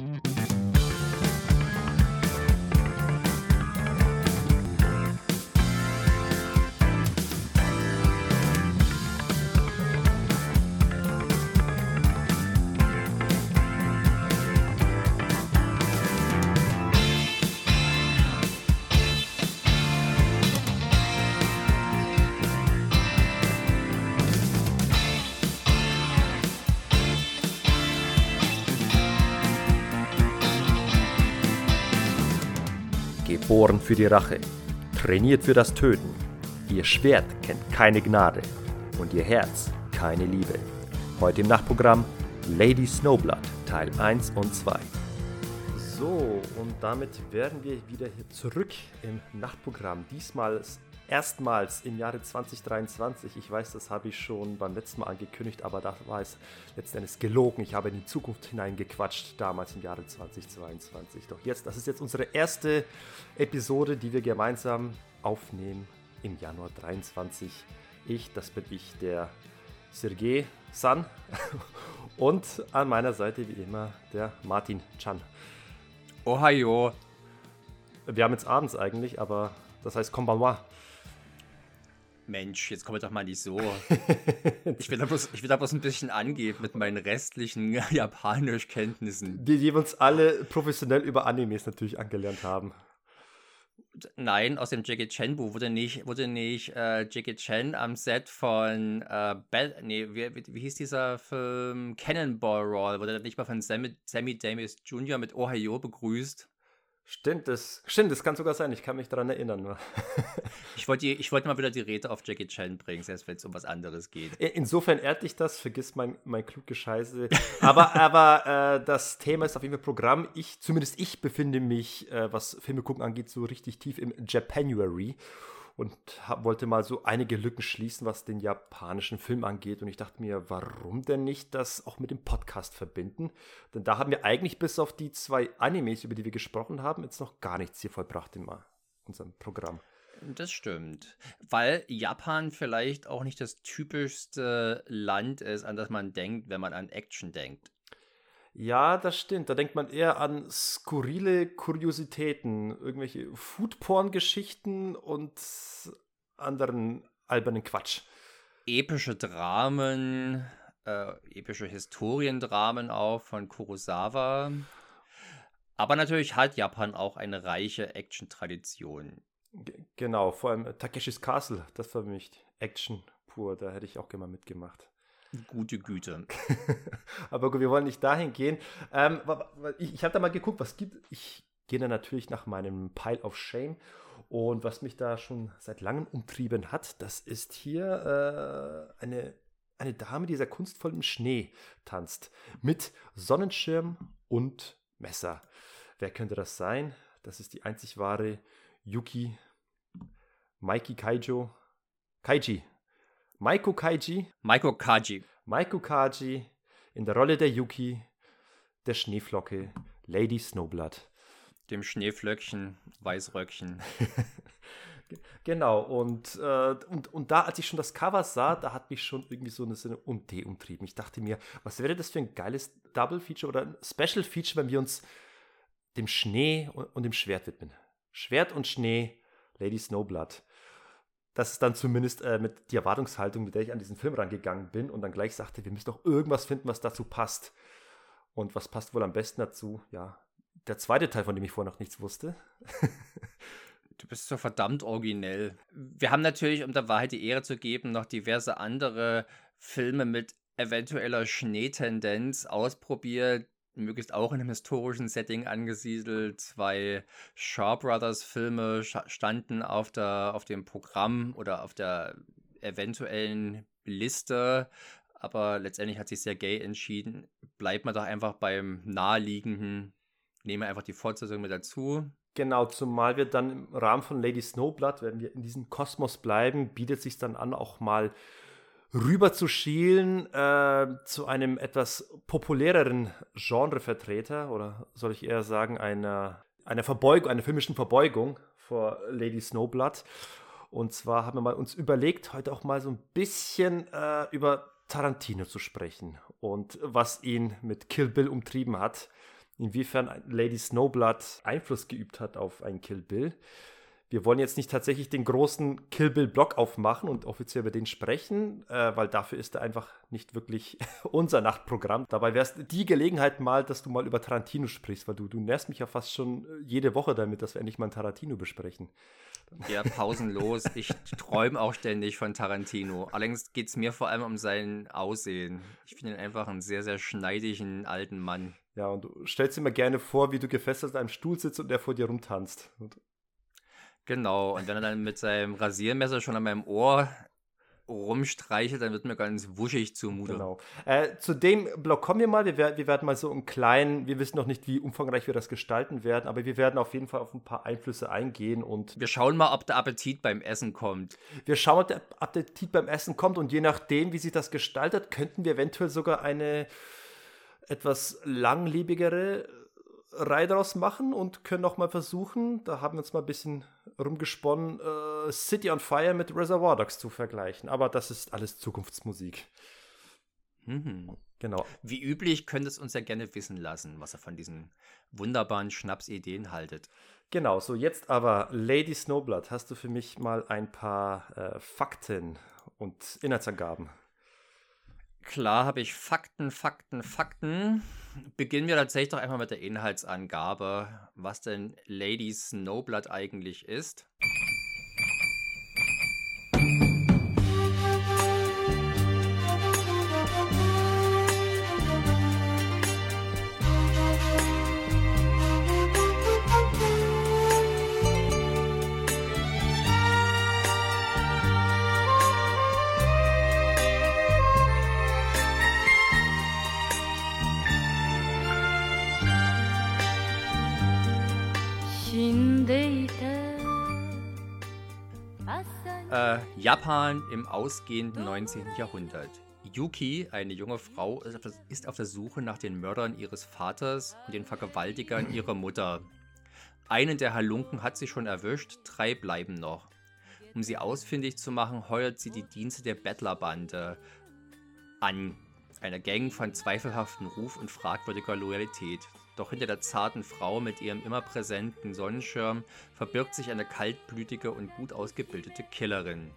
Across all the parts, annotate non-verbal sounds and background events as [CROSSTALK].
Mm-hmm. Geboren für die Rache, trainiert für das Töten. Ihr Schwert kennt keine Gnade und ihr Herz keine Liebe. Heute im Nachtprogramm Lady Snowblood Teil 1 und 2. So, und damit wären wir wieder hier zurück im Nachtprogramm. Diesmal erstmals im Jahre 2023. Ich weiß, das habe ich schon beim letzten Mal angekündigt, aber da war es letztendlich gelogen. Ich habe in die Zukunft hineingequatscht, damals im Jahre 2022. Doch jetzt, das ist jetzt unsere erste Episode, die wir gemeinsam aufnehmen im Januar 23. Ich, das bin ich, der Sergei San. [LAUGHS] Und an meiner Seite wie immer der Martin Chan. Ohio. Wir haben jetzt abends eigentlich, aber das heißt Konbanwa. Mensch, jetzt komme ich doch mal nicht so. [LAUGHS] ich, will da bloß, ich will da bloß ein bisschen angeben mit meinen restlichen [LAUGHS] Japanischkenntnissen. Die, die uns alle professionell über Animes natürlich angelernt haben. Nein, aus dem Jackie Chan Buch wurde nicht, wurde nicht äh, Jackie Chan am Set von äh, Bell, nee, wie, wie, wie, hieß dieser Film? Cannonball Roll, wurde nicht mal von Sammy, Sammy Davis Jr. mit Ohio begrüßt. Stimmt, das, stimmt, das kann sogar sein. Ich kann mich daran erinnern. [LAUGHS] ich wollte ich wollt mal wieder die Rede auf Jackie Chan bringen, selbst wenn es um was anderes geht. Insofern ehrt dich das, vergiss mein, mein kluge Scheiße. Aber, [LAUGHS] aber äh, das Thema ist auf jeden Fall Programm. Ich, zumindest ich, befinde mich, äh, was Filme gucken angeht, so richtig tief im Japanuary und hab, wollte mal so einige Lücken schließen, was den japanischen Film angeht. Und ich dachte mir, warum denn nicht das auch mit dem Podcast verbinden? Denn da haben wir eigentlich bis auf die zwei Animes, über die wir gesprochen haben, jetzt noch gar nichts hier vollbracht in unserem Programm. Das stimmt. Weil Japan vielleicht auch nicht das typischste Land ist, an das man denkt, wenn man an Action denkt. Ja, das stimmt. Da denkt man eher an skurrile Kuriositäten, irgendwelche Foodporn-Geschichten und anderen albernen Quatsch. Epische Dramen, äh, epische Historiendramen auch von Kurosawa. Aber natürlich hat Japan auch eine reiche Action-Tradition. Genau, vor allem Takeshis Castle, das war für mich Action pur, da hätte ich auch gerne mal mitgemacht. Gute Güte. [LAUGHS] Aber gut, wir wollen nicht dahin gehen. Ähm, ich, ich habe da mal geguckt, was gibt. Ich gehe dann natürlich nach meinem Pile of Shame. Und was mich da schon seit langem umtrieben hat, das ist hier äh, eine, eine Dame, die sehr kunstvoll im Schnee tanzt. Mit Sonnenschirm und Messer. Wer könnte das sein? Das ist die einzig wahre Yuki Maiki Kaijo. Kaiji, Maiko Kaiji. Maiko Kaji. Maiko Kaji in der Rolle der Yuki, der Schneeflocke, Lady Snowblood. Dem Schneeflöckchen, Weißröckchen. [LAUGHS] genau, und, äh, und, und da, als ich schon das Cover sah, da hat mich schon irgendwie so eine, so eine Umdreh umtrieben. Ich dachte mir, was wäre das für ein geiles Double-Feature oder ein Special-Feature, wenn wir uns dem Schnee und, und dem Schwert widmen. Schwert und Schnee, Lady Snowblood das ist dann zumindest äh, mit die Erwartungshaltung, mit der ich an diesen Film rangegangen bin und dann gleich sagte, wir müssen doch irgendwas finden, was dazu passt. Und was passt wohl am besten dazu? Ja, der zweite Teil, von dem ich vorher noch nichts wusste. [LAUGHS] du bist so verdammt originell. Wir haben natürlich, um der Wahrheit die Ehre zu geben, noch diverse andere Filme mit eventueller Schneetendenz ausprobiert, möglichst auch in einem historischen Setting angesiedelt. Zwei Shaw Brothers Filme standen auf, der, auf dem Programm oder auf der eventuellen Liste, aber letztendlich hat sich sehr gay entschieden. Bleibt man doch einfach beim naheliegenden, nehme einfach die Fortsetzung mit dazu. Genau, zumal wir dann im Rahmen von Lady Snowblood, wenn wir in diesem Kosmos bleiben, bietet sich dann an, auch mal rüber zu schielen äh, zu einem etwas populäreren Genrevertreter oder soll ich eher sagen einer, einer Verbeugung, einer filmischen Verbeugung vor Lady Snowblood. Und zwar haben wir mal uns überlegt, heute auch mal so ein bisschen äh, über Tarantino zu sprechen und was ihn mit Kill Bill umtrieben hat. inwiefern Lady Snowblood Einfluss geübt hat auf ein Kill Bill. Wir wollen jetzt nicht tatsächlich den großen Kill Bill-Block aufmachen und offiziell über den sprechen, äh, weil dafür ist er einfach nicht wirklich [LAUGHS] unser Nachtprogramm. Dabei wäre es die Gelegenheit mal, dass du mal über Tarantino sprichst, weil du, du nervst mich ja fast schon äh, jede Woche damit, dass wir endlich mal einen Tarantino besprechen. Ja, pausenlos. Ich träume auch ständig von Tarantino. Allerdings geht es mir vor allem um sein Aussehen. Ich finde ihn einfach einen sehr, sehr schneidigen alten Mann. Ja, und du stellst dir mal gerne vor, wie du gefesselt in einem Stuhl sitzt und der vor dir rumtanzt. Und genau, und wenn er dann mit seinem Rasiermesser schon an meinem Ohr rumstreichelt, dann wird mir ganz wuschig zumute. Genau. Äh, zu dem Blog kommen wir mal. Wir, wir, werden mal so im Kleinen, wir wissen noch nicht, wie umfangreich wir das gestalten werden, aber wir werden auf jeden Fall auf ein paar Einflüsse eingehen und. Wir schauen mal, ob der Appetit beim Essen kommt. Wir schauen, ob der Appetit beim Essen kommt und je nachdem, wie sich das gestaltet, könnten wir eventuell sogar eine etwas langlebigere Reihe daraus machen und können noch mal versuchen, da haben wir uns mal ein bisschen rumgesponnen, äh, City on Fire mit Reservoir Dogs zu vergleichen. Aber das ist alles Zukunftsmusik. Mhm. Genau. Wie üblich könnt es uns ja gerne wissen lassen, was ihr von diesen wunderbaren Schnapsideen haltet. Genau, so jetzt aber Lady Snowblood, hast du für mich mal ein paar äh, Fakten und Inhaltsangaben? Klar habe ich Fakten, Fakten, Fakten. Beginnen wir tatsächlich doch einmal mit der Inhaltsangabe, was denn Lady Snowblood eigentlich ist. Japan im ausgehenden 19. Jahrhundert. Yuki, eine junge Frau, ist auf der Suche nach den Mördern ihres Vaters und den Vergewaltigern [CLEARS THROAT] ihrer Mutter. Einen der Halunken hat sie schon erwischt, drei bleiben noch. Um sie ausfindig zu machen, heuert sie die Dienste der Bettlerbande an, einer Gang von zweifelhaftem Ruf und fragwürdiger Loyalität. Doch hinter der zarten Frau mit ihrem immer präsenten Sonnenschirm verbirgt sich eine kaltblütige und gut ausgebildete Killerin.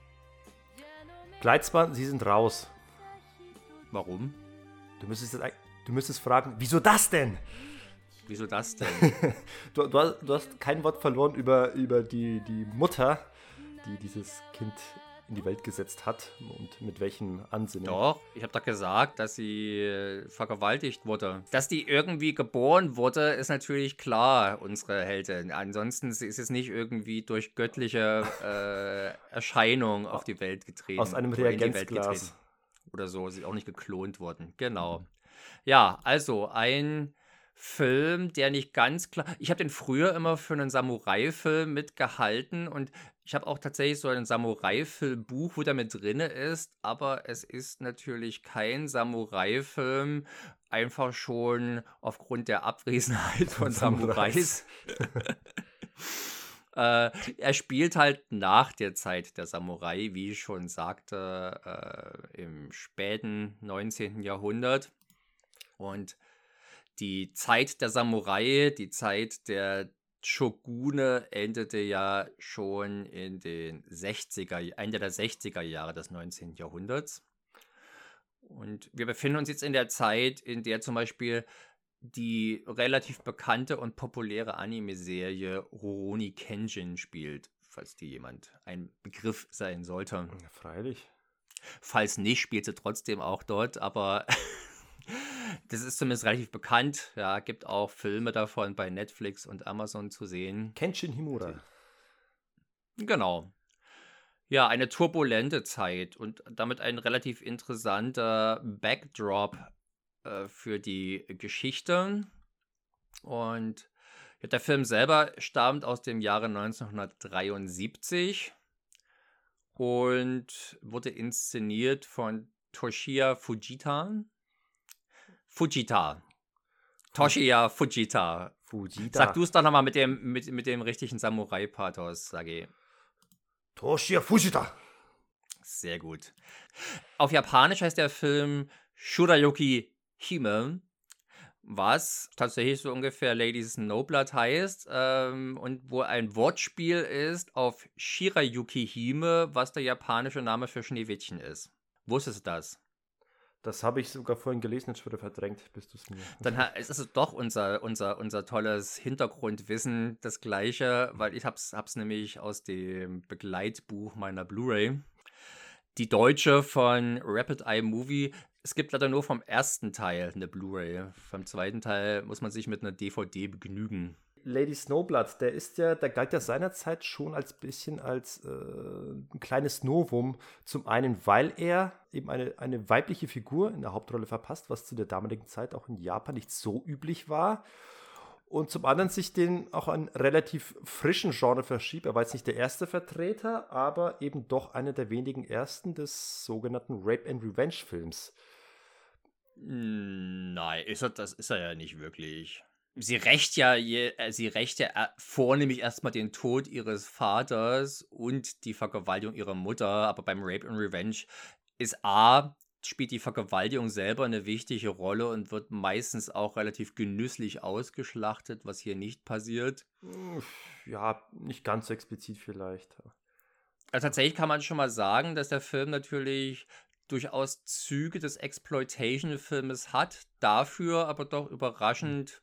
Gleitzmann, Sie sind raus. Warum? Du müsstest, du müsstest fragen, wieso das denn? Wieso das denn? [LAUGHS] du, du, hast, du, hast, kein Wort verloren über, über die, die Mutter, die dieses Kind in die Welt gesetzt hat und mit welchen Ansinnen. Doch, ich habe doch gesagt, dass sie äh, vergewaltigt wurde. Dass die irgendwie geboren wurde, ist natürlich klar, unsere Heldin. Ansonsten ist es nicht irgendwie durch göttliche äh, Erscheinung auf die Welt getreten. Aus einem Reagenzglas. Oder so, sie ist auch nicht geklont worden. Genau. Ja, also ein Film, der nicht ganz klar. Ich habe den früher immer für einen Samurai-Film mitgehalten und ich habe auch tatsächlich so ein Samurai-Film-Buch, wo der mit drin ist, aber es ist natürlich kein Samurai-Film, einfach schon aufgrund der Abwesenheit von Samurais. [LAUGHS] äh, er spielt halt nach der Zeit der Samurai, wie ich schon sagte, äh, im späten 19. Jahrhundert. Und die Zeit der Samurai, die Zeit der Shogune endete ja schon in den 60er, Ende der 60er Jahre des 19. Jahrhunderts. Und wir befinden uns jetzt in der Zeit, in der zum Beispiel die relativ bekannte und populäre Anime-Serie Rurouni Kenshin spielt, falls die jemand ein Begriff sein sollte. Ja, freilich. Falls nicht, spielt sie trotzdem auch dort, aber [LAUGHS] das ist zumindest relativ bekannt. Ja, gibt auch Filme davon bei Netflix und Amazon zu sehen. Kenshin Himura. Genau. Ja, eine turbulente Zeit und damit ein relativ interessanter Backdrop äh, für die Geschichte. Und der Film selber stammt aus dem Jahre 1973 und wurde inszeniert von Toshia Fujita. Fujita. Toshiya Fujita. Fujita. Sag du es doch nochmal mit dem, mit, mit dem richtigen Samurai-Pathos, sage Toshiya Fujita. Sehr gut. Auf Japanisch heißt der Film Shurayuki Hime, was tatsächlich so ungefähr Lady Snowblood heißt ähm, und wo ein Wortspiel ist auf Shirayuki Hime, was der japanische Name für Schneewittchen ist. Wusstest du das? Das habe ich sogar vorhin gelesen, jetzt wurde verdrängt, bis du es mir. Dann ist es doch unser, unser, unser tolles Hintergrundwissen das gleiche, weil ich hab's, hab's nämlich aus dem Begleitbuch meiner Blu-ray. Die deutsche von Rapid Eye Movie. Es gibt leider nur vom ersten Teil eine Blu-ray. Vom zweiten Teil muss man sich mit einer DVD begnügen. Lady Snowblood, der ist ja, der galt ja seinerzeit schon als bisschen als äh, ein kleines Novum. Zum einen, weil er eben eine, eine weibliche Figur in der Hauptrolle verpasst, was zu der damaligen Zeit auch in Japan nicht so üblich war. Und zum anderen sich den auch einen relativ frischen Genre verschiebt. Er war jetzt nicht der erste Vertreter, aber eben doch einer der wenigen ersten des sogenannten Rape and Revenge Films. Nein, ist er, das ist er ja nicht wirklich sie rächt ja, äh, sie rächt ja äh, vornehmlich erstmal den Tod ihres Vaters und die Vergewaltigung ihrer Mutter, aber beim Rape and Revenge ist A, spielt die Vergewaltigung selber eine wichtige Rolle und wird meistens auch relativ genüsslich ausgeschlachtet, was hier nicht passiert. Ja, nicht ganz so explizit vielleicht. Also tatsächlich kann man schon mal sagen, dass der Film natürlich durchaus Züge des Exploitation-Filmes hat, dafür aber doch überraschend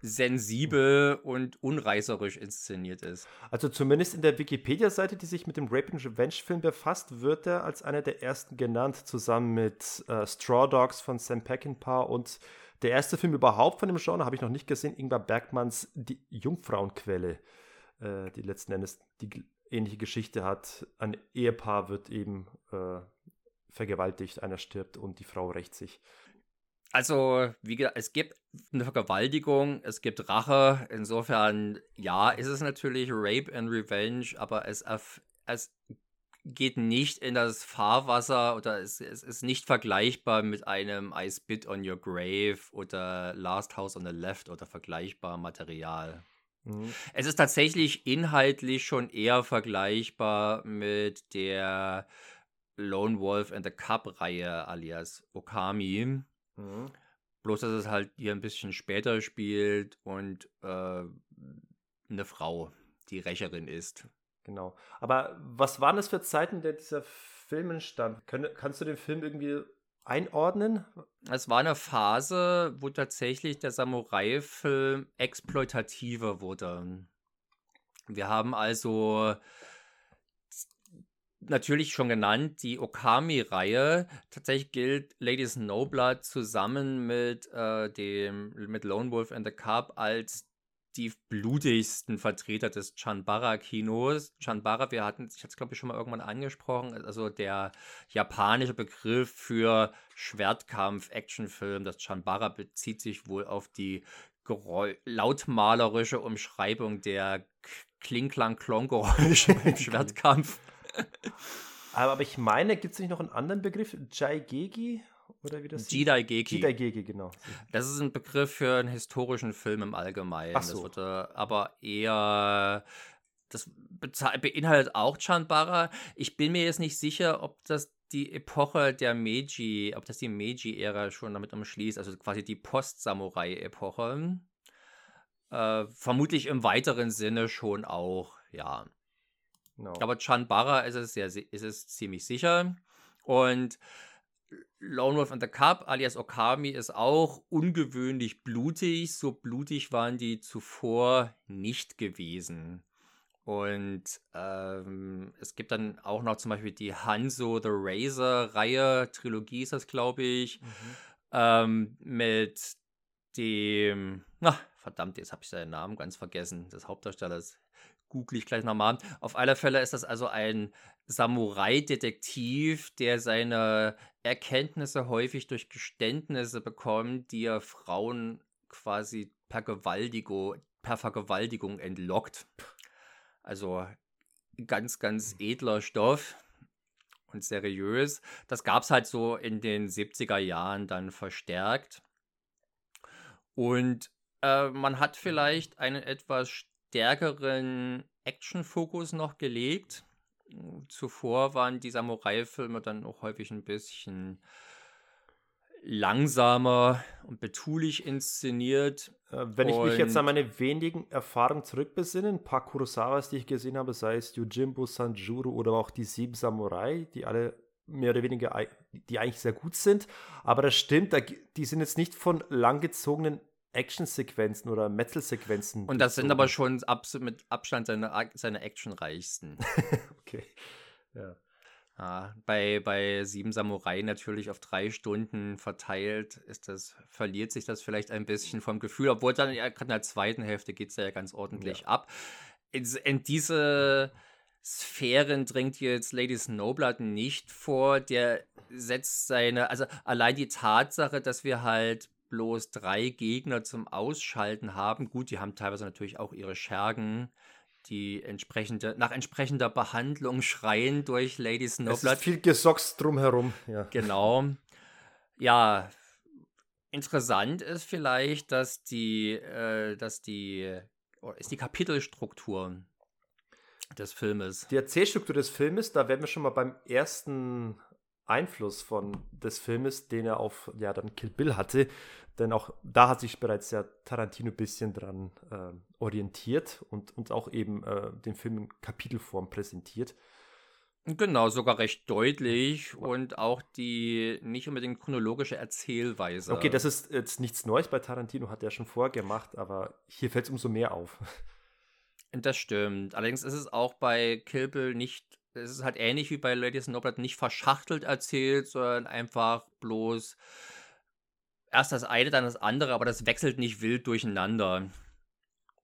sensibel und unreißerisch inszeniert ist. Also zumindest in der Wikipedia-Seite, die sich mit dem Rape and Revenge-Film befasst, wird er als einer der ersten genannt, zusammen mit äh, Straw Dogs von Sam Peckinpah und der erste Film überhaupt von dem Genre, habe ich noch nicht gesehen, Ingmar Bergmanns Die Jungfrauenquelle, äh, die letzten Endes die ähnliche Geschichte hat. Ein Ehepaar wird eben äh, vergewaltigt, einer stirbt und die Frau rächt sich. Also, wie gesagt, es gibt eine Vergewaltigung, es gibt Rache. Insofern, ja, ist es natürlich Rape and Revenge, aber es, es geht nicht in das Fahrwasser oder es, es ist nicht vergleichbar mit einem I Spit on Your Grave oder Last House on the Left oder vergleichbarem Material. Mhm. Es ist tatsächlich inhaltlich schon eher vergleichbar mit der Lone Wolf and the Cup Reihe alias Okami Mhm. Bloß, dass es halt hier ein bisschen später spielt und äh, eine Frau die Rächerin ist. Genau. Aber was waren das für Zeiten, der dieser Film entstand? Kann, kannst du den Film irgendwie einordnen? Es war eine Phase, wo tatsächlich der Samurai-Film exploitativer wurde. Wir haben also natürlich schon genannt, die Okami-Reihe. Tatsächlich gilt Lady Snowblood zusammen mit, äh, dem, mit Lone Wolf and the Cup als die blutigsten Vertreter des Chanbara-Kinos. Chanbara, wir hatten, ich hatte es glaube ich schon mal irgendwann angesprochen, also der japanische Begriff für Schwertkampf-Actionfilm. Das Chanbara bezieht sich wohl auf die lautmalerische Umschreibung der Kling-Klang-Klong-Geräusche [LAUGHS] beim [LAUGHS] Schwertkampf. Aber, ich meine, gibt es nicht noch einen anderen Begriff? Jaigegi? Oder wie das Jidaigeki. Jidaigeki, genau. Das ist ein Begriff für einen historischen Film im Allgemeinen. Ach so. Das wird äh, aber eher das beinhaltet auch Chanbara. Ich bin mir jetzt nicht sicher, ob das die Epoche der Meiji, ob das die Meiji-Ära schon damit umschließt, also quasi die Post-Samurai-Epoche. Äh, vermutlich im weiteren Sinne schon auch, ja. No. Aber Chanbara ist es, sehr, ist es ziemlich sicher. Und Lone Wolf and the Cup alias Okami ist auch ungewöhnlich blutig. So blutig waren die zuvor nicht gewesen. Und ähm, es gibt dann auch noch zum Beispiel die Hanzo the Razor-Reihe, Trilogie ist das, glaube ich, mhm. ähm, mit dem, na, verdammt, jetzt habe ich seinen Namen ganz vergessen, des Hauptdarstellers google ich gleich nochmal. Auf alle Fälle ist das also ein Samurai-Detektiv, der seine Erkenntnisse häufig durch Geständnisse bekommt, die er Frauen quasi per, Gewaltigo, per Vergewaltigung entlockt. Also ganz, ganz edler Stoff und seriös. Das gab es halt so in den 70er Jahren dann verstärkt. Und äh, man hat vielleicht einen etwas stärkeren Action-Fokus noch gelegt. Zuvor waren die Samurai-Filme dann auch häufig ein bisschen langsamer und betulich inszeniert. Äh, wenn ich mich jetzt an meine wenigen Erfahrungen zurückbesinne, ein paar Kurosawas, die ich gesehen habe, sei es Yojimbo, Sanjuro oder auch die Sieben Samurai, die alle mehr oder weniger, die eigentlich sehr gut sind. Aber das stimmt, die sind jetzt nicht von langgezogenen Actionsequenzen oder Metal-Sequenzen. Und das sind aber schon mit Abstand seine, seine actionreichsten. [LAUGHS] okay. Ja. Ja, bei, bei Sieben Samurai natürlich auf drei Stunden verteilt, ist das, verliert sich das vielleicht ein bisschen vom Gefühl, obwohl dann ja, gerade in der zweiten Hälfte geht es ja ganz ordentlich ja. ab. In, in, diese Sphären dringt jetzt Lady Snowblood nicht vor. Der setzt seine, also allein die Tatsache, dass wir halt bloß drei Gegner zum Ausschalten haben. Gut, die haben teilweise natürlich auch ihre Schergen, die entsprechende, nach entsprechender Behandlung schreien durch Lady Snowblood. Es ist viel Gesocks drumherum, ja. Genau. Ja, interessant ist vielleicht, dass die, äh, dass die, oh, ist die Kapitelstruktur des Filmes. Die Erzählstruktur des Filmes, da werden wir schon mal beim ersten Einfluss von des Filmes, den er auf ja dann Kill Bill hatte, denn auch da hat sich bereits ja Tarantino ein bisschen dran äh, orientiert und uns auch eben äh, den Film in Kapitelform präsentiert. Genau, sogar recht deutlich und auch die nicht unbedingt chronologische Erzählweise. Okay, das ist jetzt nichts Neues bei Tarantino, hat er schon vorher gemacht, aber hier fällt es umso mehr auf. [LAUGHS] Das stimmt. Allerdings ist es auch bei Kill Bill nicht es ist halt ähnlich wie bei Ladies Snowblood nicht verschachtelt erzählt, sondern einfach bloß erst das eine, dann das andere, aber das wechselt nicht wild durcheinander.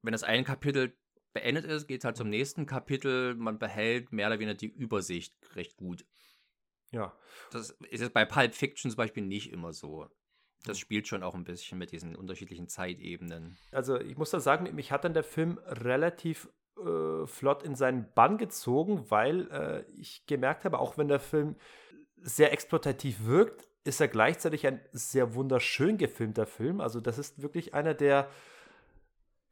Wenn das eine Kapitel beendet ist, geht es halt zum nächsten Kapitel. Man behält mehr oder weniger die Übersicht recht gut. Ja. Das ist jetzt bei Pulp Fiction zum Beispiel nicht immer so. Das spielt schon auch ein bisschen mit diesen unterschiedlichen Zeitebenen. Also ich muss da sagen, mich hat dann der Film relativ äh, flott in seinen Bann gezogen, weil äh, ich gemerkt habe, auch wenn der Film sehr exploitativ wirkt, ist er gleichzeitig ein sehr wunderschön gefilmter Film. Also das ist wirklich einer der,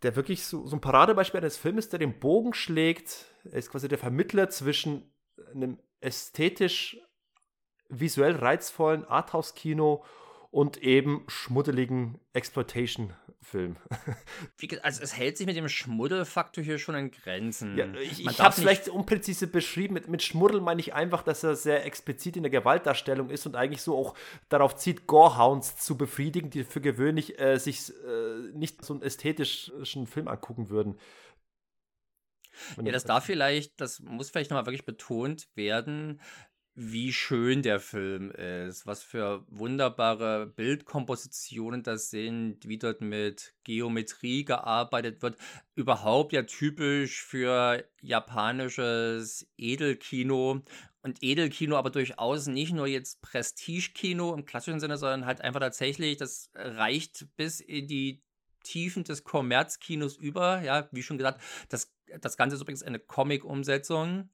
der wirklich so, so ein Paradebeispiel eines Filmes, der den Bogen schlägt. Er ist quasi der Vermittler zwischen einem ästhetisch visuell reizvollen Arthouse-Kino und eben schmuddeligen Exploitation-Film. [LAUGHS] also es hält sich mit dem Schmuddelfaktor hier schon in Grenzen. Ja, ich ich habe es vielleicht unpräzise beschrieben. Mit, mit Schmuddel meine ich einfach, dass er sehr explizit in der Gewaltdarstellung ist und eigentlich so auch darauf zieht, Gorehounds zu befriedigen, die für gewöhnlich äh, sich äh, nicht so einen ästhetischen Film angucken würden. Ja, das darf vielleicht, das muss vielleicht nochmal wirklich betont werden, wie schön der Film ist, was für wunderbare Bildkompositionen das sind, wie dort mit Geometrie gearbeitet wird. Überhaupt ja typisch für japanisches Edelkino. Und Edelkino aber durchaus nicht nur jetzt Prestigekino im klassischen Sinne, sondern halt einfach tatsächlich, das reicht bis in die Tiefen des Kommerzkinos über. Ja, wie schon gesagt, das, das Ganze ist übrigens eine Comic-Umsetzung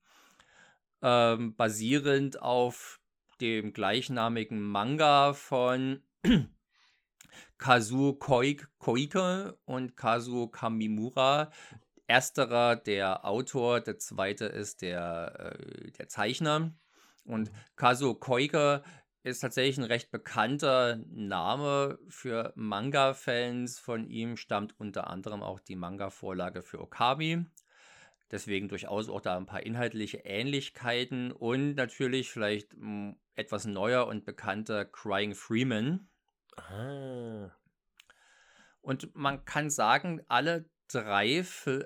ähm, basierend auf dem gleichnamigen Manga von [CLEARS THROAT] Kazuo Koike und Kazuo Kamimura. Ersterer der Autor, der zweite ist der, äh, der Zeichner. Und Kazuo Koike ist tatsächlich ein recht bekannter Name für Manga-Fans. Von ihm stammt unter anderem auch die Manga-Vorlage für Okami. Deswegen durchaus auch da ein paar inhaltliche Ähnlichkeiten und natürlich vielleicht hm, etwas neuer und bekannter Crying Freeman. Ah. Und man kann sagen, alle drei,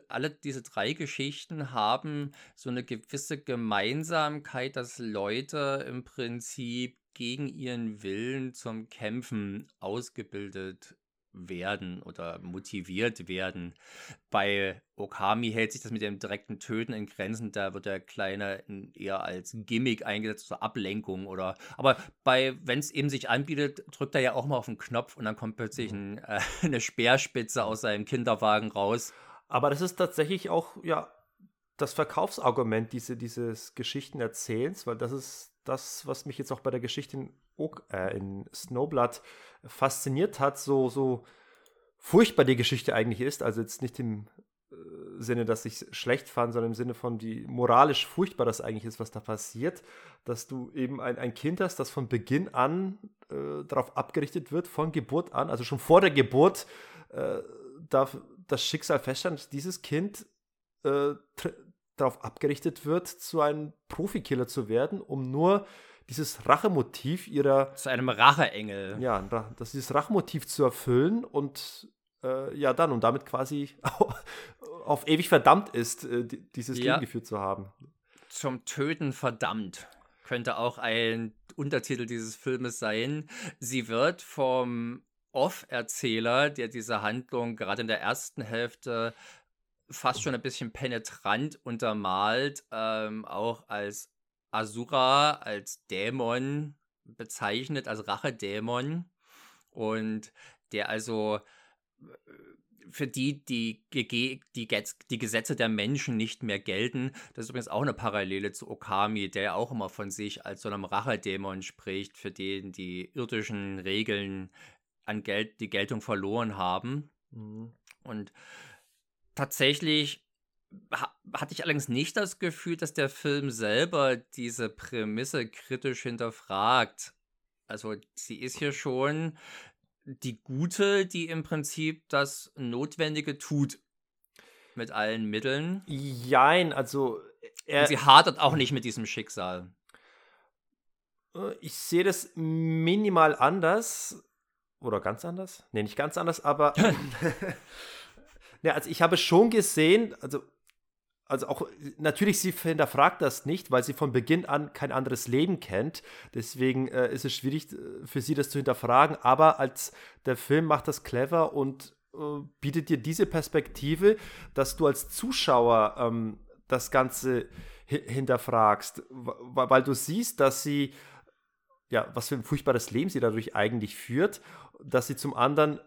alle diese drei Geschichten haben so eine gewisse Gemeinsamkeit, dass Leute im Prinzip gegen ihren Willen zum Kämpfen ausgebildet werden oder motiviert werden. Bei Okami hält sich das mit dem direkten Töten in Grenzen, da wird der Kleine eher als Gimmick eingesetzt zur Ablenkung oder aber bei, wenn es eben sich anbietet, drückt er ja auch mal auf den Knopf und dann kommt plötzlich mhm. ein, äh, [LAUGHS] eine Speerspitze aus seinem Kinderwagen raus. Aber das ist tatsächlich auch, ja, das Verkaufsargument diese, dieses Geschichtenerzählens, weil das ist das, was mich jetzt auch bei der Geschichte äh, in Snowblood fasziniert hat, so, so furchtbar die Geschichte eigentlich ist, also jetzt nicht im äh, Sinne, dass ich es schlecht fand, sondern im Sinne von, wie moralisch furchtbar das eigentlich ist, was da passiert, dass du eben ein, ein Kind hast, das von Beginn an äh, darauf abgerichtet wird, von Geburt an, also schon vor der Geburt äh, darf das Schicksal feststellen, dass dieses Kind äh, darauf abgerichtet wird, zu einem Profikiller zu werden, um nur dieses Rachemotiv ihrer. Zu einem Racheengel. Ja, das dieses Rachemotiv zu erfüllen und äh, ja, dann und damit quasi [LAUGHS] auf ewig verdammt ist, äh, dieses ja. Leben geführt zu haben. Zum Töten verdammt könnte auch ein Untertitel dieses Filmes sein. Sie wird vom Off-Erzähler, der diese Handlung gerade in der ersten Hälfte fast schon ein bisschen penetrant untermalt, ähm, auch als Asura, als Dämon bezeichnet, als Rachedämon. Und der also äh, für die die, die die Gesetze der Menschen nicht mehr gelten. Das ist übrigens auch eine Parallele zu Okami, der auch immer von sich als so einem Rachedämon spricht, für den die irdischen Regeln an Geld, die Geltung verloren haben. Mhm. Und tatsächlich hatte ich allerdings nicht das Gefühl, dass der Film selber diese Prämisse kritisch hinterfragt. Also sie ist hier schon die Gute, die im Prinzip das Notwendige tut. Mit allen Mitteln. Jein, also. Er, Und sie hadert auch nicht mit diesem Schicksal. Äh, ich sehe das minimal anders. Oder ganz anders? Nee, nicht ganz anders, aber. ja, [LAUGHS] [LAUGHS] also ich habe schon gesehen, also also auch, natürlich, sie hinterfragt das nicht, weil sie von Beginn an kein anderes Leben kennt. Deswegen äh, ist es schwierig äh, für sie, das zu hinterfragen. Aber als der Film macht das clever und äh, bietet dir diese Perspektive, dass du als Zuschauer ähm, das Ganze hinterfragst, weil du siehst, dass sie, ja, was für ein furchtbares Leben sie dadurch eigentlich führt, dass sie zum anderen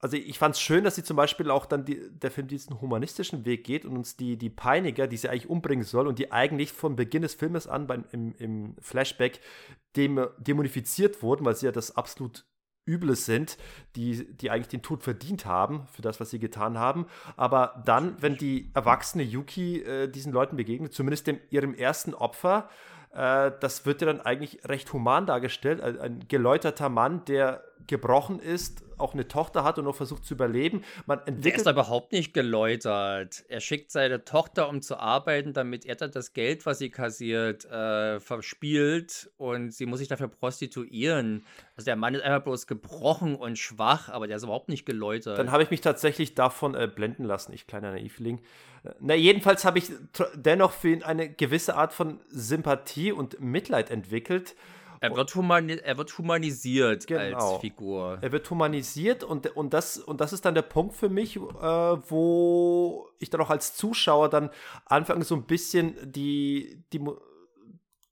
also ich fand es schön, dass sie zum Beispiel auch dann die, der Film diesen humanistischen Weg geht und uns die, die Peiniger, die sie eigentlich umbringen soll und die eigentlich von Beginn des Filmes an beim, im, im Flashback dem, demonifiziert wurden, weil sie ja das absolut Üble sind, die, die eigentlich den Tod verdient haben für das, was sie getan haben. Aber dann, wenn die erwachsene Yuki äh, diesen Leuten begegnet, zumindest dem, ihrem ersten Opfer, äh, das wird ja dann eigentlich recht human dargestellt. Ein, ein geläuterter Mann, der gebrochen ist, auch eine Tochter hat und noch versucht zu überleben. Man entwickelt der ist überhaupt nicht geläutert. Er schickt seine Tochter, um zu arbeiten, damit er dann das Geld, was sie kassiert, äh, verspielt und sie muss sich dafür prostituieren. Also der Mann ist einfach bloß gebrochen und schwach, aber der ist überhaupt nicht geläutert. Dann habe ich mich tatsächlich davon äh, blenden lassen, ich kleiner Naivling. Na, jedenfalls habe ich dennoch für ihn eine gewisse Art von Sympathie und Mitleid entwickelt. Er wird, humani er wird humanisiert genau. als Figur. Er wird humanisiert und, und, das, und das ist dann der Punkt für mich, äh, wo ich dann auch als Zuschauer dann anfange, so ein bisschen die, die,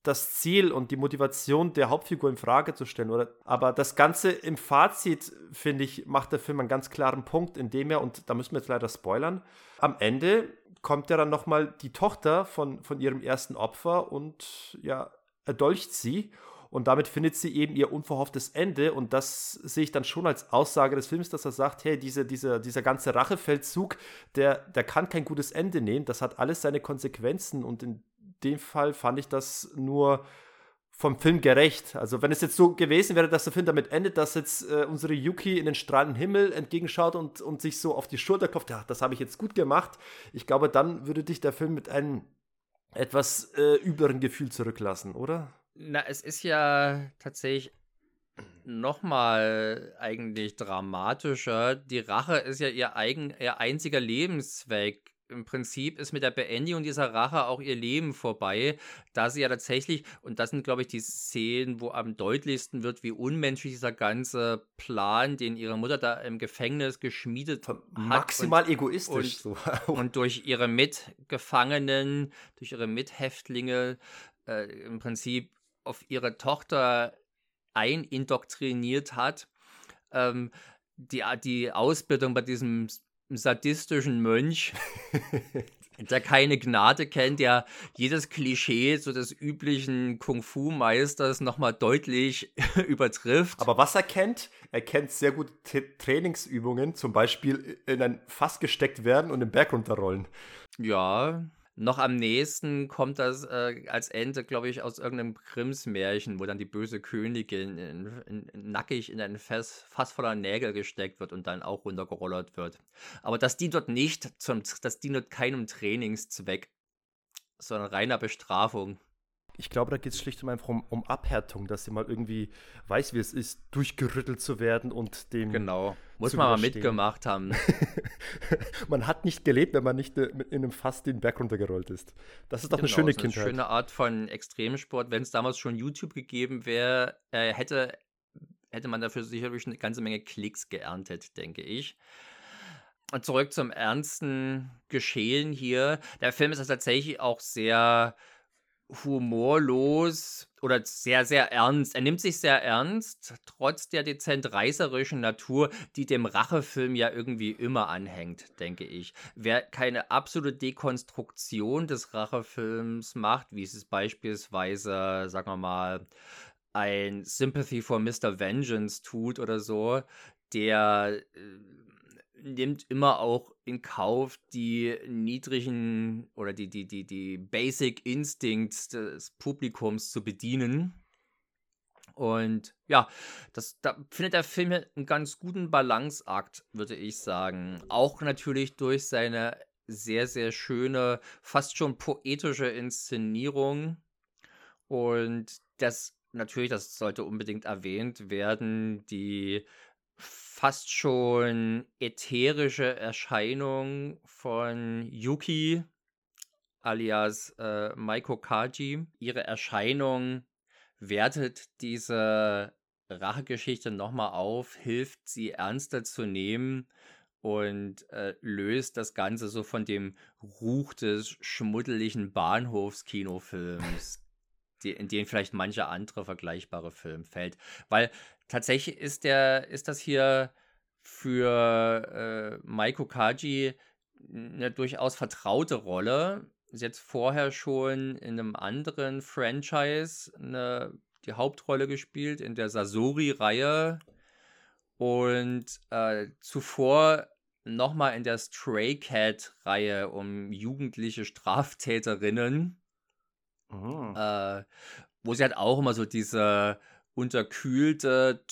das Ziel und die Motivation der Hauptfigur in Frage zu stellen. Oder? Aber das Ganze im Fazit, finde ich, macht der Film einen ganz klaren Punkt, indem er, und da müssen wir jetzt leider spoilern, am Ende kommt ja dann nochmal die Tochter von, von ihrem ersten Opfer und ja, erdolcht sie und damit findet sie eben ihr unverhofftes Ende. Und das sehe ich dann schon als Aussage des Films, dass er sagt, hey, diese, diese, dieser ganze Rachefeldzug, der, der kann kein gutes Ende nehmen. Das hat alles seine Konsequenzen. Und in dem Fall fand ich das nur vom Film gerecht. Also wenn es jetzt so gewesen wäre, dass der Film damit endet, dass jetzt äh, unsere Yuki in den strahlenden Himmel entgegenschaut und, und sich so auf die Schulter klopft, ja, das habe ich jetzt gut gemacht. Ich glaube, dann würde dich der Film mit einem etwas äh, übleren Gefühl zurücklassen, oder? Na, es ist ja tatsächlich nochmal eigentlich dramatischer. Die Rache ist ja ihr, eigen, ihr einziger Lebenszweck. Im Prinzip ist mit der Beendigung dieser Rache auch ihr Leben vorbei, da sie ja tatsächlich, und das sind, glaube ich, die Szenen, wo am deutlichsten wird, wie unmenschlich dieser ganze Plan, den ihre Mutter da im Gefängnis geschmiedet hat. Maximal und, egoistisch. Und, so. [LAUGHS] und durch ihre Mitgefangenen, durch ihre Mithäftlinge äh, im Prinzip auf ihre Tochter einindoktriniert hat. Ähm, die, die Ausbildung bei diesem sadistischen Mönch [LAUGHS] der keine Gnade kennt, der jedes Klischee so des üblichen Kung-Fu-Meisters nochmal deutlich [LAUGHS] übertrifft. Aber was er kennt, er kennt sehr gut Trainingsübungen, zum Beispiel in ein Fass gesteckt werden und den Berg runterrollen. Ja, noch am nächsten kommt das äh, als Ende, glaube ich, aus irgendeinem Grimms-Märchen, wo dann die böse Königin in, in, in, nackig in ein Fass, Fass voller Nägel gesteckt wird und dann auch runtergerollert wird. Aber das dient dort nicht, zum, das dient dort keinem Trainingszweck, sondern reiner Bestrafung. Ich glaube, da geht es schlicht und einfach um, um Abhärtung, dass sie mal irgendwie weiß, wie es ist, durchgerüttelt zu werden und dem. Genau. Muss man mal mitgemacht haben. [LAUGHS] man hat nicht gelebt, wenn man nicht äh, in einem Fass den Berg runtergerollt ist. Das ist doch genau, eine schöne so eine Kindheit. Eine schöne Art von Extremsport. Wenn es damals schon YouTube gegeben wäre, äh, hätte, hätte man dafür sicherlich eine ganze Menge Klicks geerntet, denke ich. Und zurück zum ernsten Geschehen hier. Der Film ist tatsächlich auch sehr humorlos oder sehr, sehr ernst. Er nimmt sich sehr ernst, trotz der dezent reißerischen Natur, die dem Rachefilm ja irgendwie immer anhängt, denke ich. Wer keine absolute Dekonstruktion des Rachefilms macht, wie es beispielsweise, sagen wir mal, ein Sympathy for Mr. Vengeance tut oder so, der äh, nimmt immer auch in Kauf die niedrigen oder die, die, die, die Basic Instincts des Publikums zu bedienen. Und ja, das, da findet der Film einen ganz guten Balanceakt, würde ich sagen. Auch natürlich durch seine sehr, sehr schöne, fast schon poetische Inszenierung. Und das natürlich, das sollte unbedingt erwähnt werden, die fast schon ätherische Erscheinung von Yuki alias äh, Maiko Kaji. Ihre Erscheinung wertet diese Rachegeschichte nochmal auf, hilft sie ernster zu nehmen und äh, löst das Ganze so von dem Ruch des schmuddeligen Bahnhofskinofilms, in den vielleicht mancher andere vergleichbare Film fällt. Weil tatsächlich ist der, ist das hier für äh, Maiko Kaji eine durchaus vertraute Rolle. Sie hat vorher schon in einem anderen Franchise eine, die Hauptrolle gespielt, in der Sasori-Reihe. Und äh, zuvor nochmal in der Stray Cat-Reihe um jugendliche Straftäterinnen. Oh. Äh, wo sie halt auch immer so diese unterkühlte,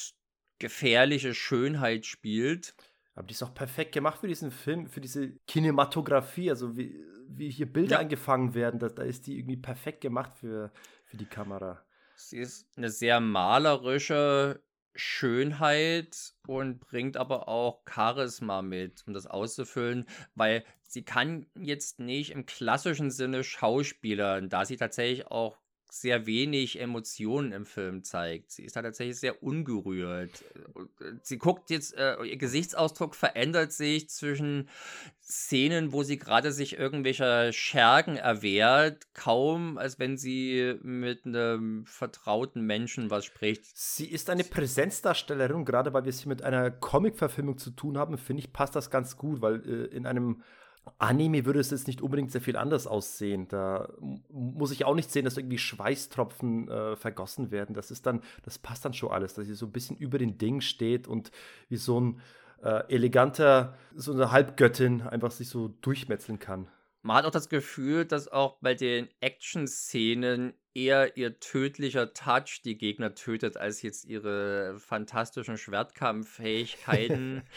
gefährliche Schönheit spielt. Aber die ist auch perfekt gemacht für diesen Film, für diese Kinematografie, also wie, wie hier Bilder ja. eingefangen werden, da, da ist die irgendwie perfekt gemacht für, für die Kamera. Sie ist eine sehr malerische Schönheit und bringt aber auch Charisma mit, um das auszufüllen, weil sie kann jetzt nicht im klassischen Sinne Schauspielern, da sie tatsächlich auch sehr wenig Emotionen im Film zeigt. Sie ist da tatsächlich sehr ungerührt. Äh, sie guckt jetzt, äh, ihr Gesichtsausdruck verändert sich zwischen Szenen, wo sie gerade sich irgendwelcher Schergen erwehrt, kaum als wenn sie mit einem vertrauten Menschen was spricht. Sie ist eine Präsenzdarstellerin, gerade weil wir es hier mit einer Comic-Verfilmung zu tun haben, finde ich, passt das ganz gut, weil äh, in einem Anime würde es jetzt nicht unbedingt sehr viel anders aussehen. Da muss ich auch nicht sehen, dass irgendwie Schweißtropfen äh, vergossen werden. Das ist dann, das passt dann schon alles, dass sie so ein bisschen über den Ding steht und wie so ein äh, eleganter, so eine Halbgöttin einfach sich so durchmetzeln kann. Man hat auch das Gefühl, dass auch bei den Action-Szenen eher ihr tödlicher Touch die Gegner tötet, als jetzt ihre fantastischen Schwertkampffähigkeiten. [LAUGHS]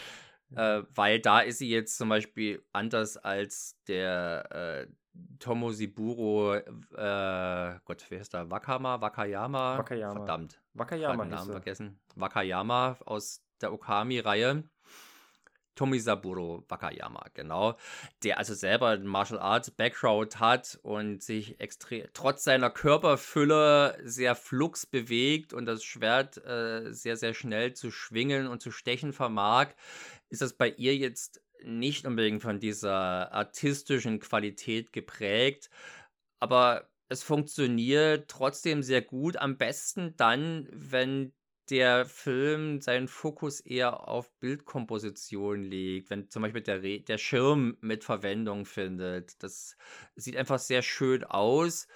Äh, weil da ist sie jetzt zum Beispiel anders als der äh, Tomosiburo, äh, Gott, wer ist da? Wakama? Wakayama? Wakayama. Verdammt. Wakayama. Ich Namen vergessen. Wakayama aus der Okami-Reihe. Tomisaburo Wakayama, genau. Der also selber einen Martial Arts Background hat und sich extrem, trotz seiner Körperfülle sehr flux bewegt und das Schwert äh, sehr, sehr schnell zu schwingen und zu stechen vermag, ist das bei ihr jetzt nicht unbedingt von dieser artistischen Qualität geprägt, aber es funktioniert trotzdem sehr gut. Am besten dann, wenn der Film seinen Fokus eher auf Bildkomposition legt, wenn zum Beispiel der, Re der Schirm mit Verwendung findet. Das sieht einfach sehr schön aus,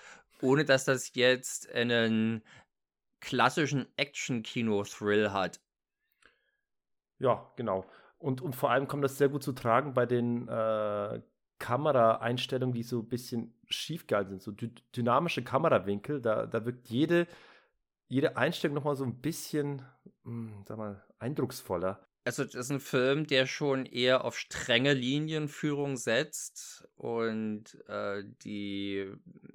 ohne dass das jetzt einen klassischen Action-Kino-Thrill hat. Ja, genau. Und, und vor allem kommt das sehr gut zu tragen bei den äh, Kameraeinstellungen, die so ein bisschen schief sind. So dy dynamische Kamerawinkel, da, da wirkt jede, jede Einstellung nochmal so ein bisschen, mh, hm, sag mal, eindrucksvoller. Also, das ist ein Film, der schon eher auf strenge Linienführung setzt und äh, die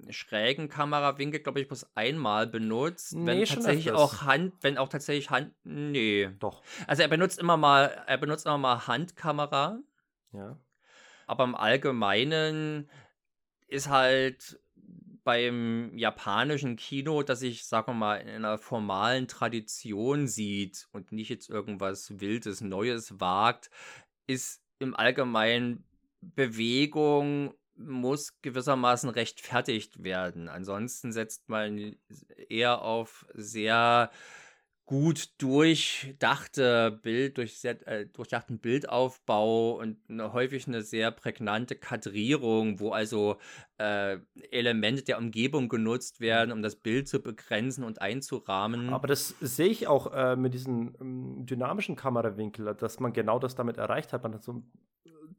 schrägen Kamerawinkel, glaube ich, bloß einmal benutzt. Nee, wenn tatsächlich auch Hand, wenn auch tatsächlich Hand, nee. Doch. Also er benutzt immer mal, er benutzt immer mal Handkamera. Ja. Aber im Allgemeinen ist halt beim japanischen Kino, das sich, sagen wir mal, in einer formalen Tradition sieht und nicht jetzt irgendwas Wildes, Neues wagt, ist im Allgemeinen Bewegung muss gewissermaßen rechtfertigt werden. Ansonsten setzt man eher auf sehr gut durchdachte Bild, durch sehr, äh, durchdachten Bildaufbau und eine, häufig eine sehr prägnante Kadrierung, wo also äh, Elemente der Umgebung genutzt werden, um das Bild zu begrenzen und einzurahmen. Aber das sehe ich auch äh, mit diesem ähm, dynamischen Kamerawinkel, dass man genau das damit erreicht hat. Man hat so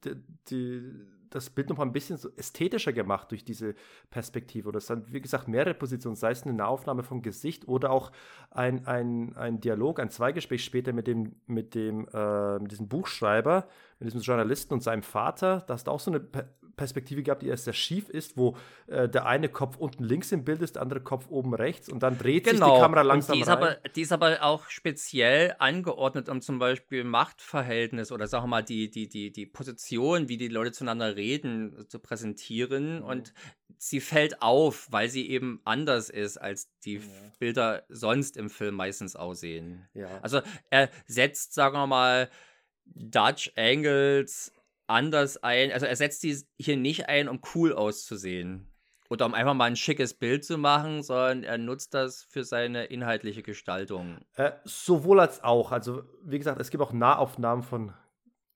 die, die das Bild noch mal ein bisschen so ästhetischer gemacht durch diese Perspektive. Oder es sind, wie gesagt, mehrere Positionen, sei es eine Nahaufnahme vom Gesicht oder auch ein, ein, ein Dialog, ein Zweigespräch später mit dem, mit dem, äh, mit diesem Buchschreiber, mit diesem Journalisten und seinem Vater. Da hast du auch so eine Perspektive gehabt, die erst sehr schief ist, wo äh, der eine Kopf unten links im Bild ist, der andere Kopf oben rechts und dann dreht genau. sich die genau. Kamera langsam und die ist rein. Aber, die ist aber auch speziell angeordnet, um zum Beispiel Machtverhältnis oder sagen wir mal die, die, die, die Position, wie die Leute zueinander reden, zu präsentieren mhm. und sie fällt auf, weil sie eben anders ist, als die ja. Bilder sonst im Film meistens aussehen. Ja. Also er setzt, sagen wir mal, Dutch Angles anders ein. Also er setzt die hier nicht ein, um cool auszusehen. Oder um einfach mal ein schickes Bild zu machen, sondern er nutzt das für seine inhaltliche Gestaltung. Äh, sowohl als auch. Also, wie gesagt, es gibt auch Nahaufnahmen von,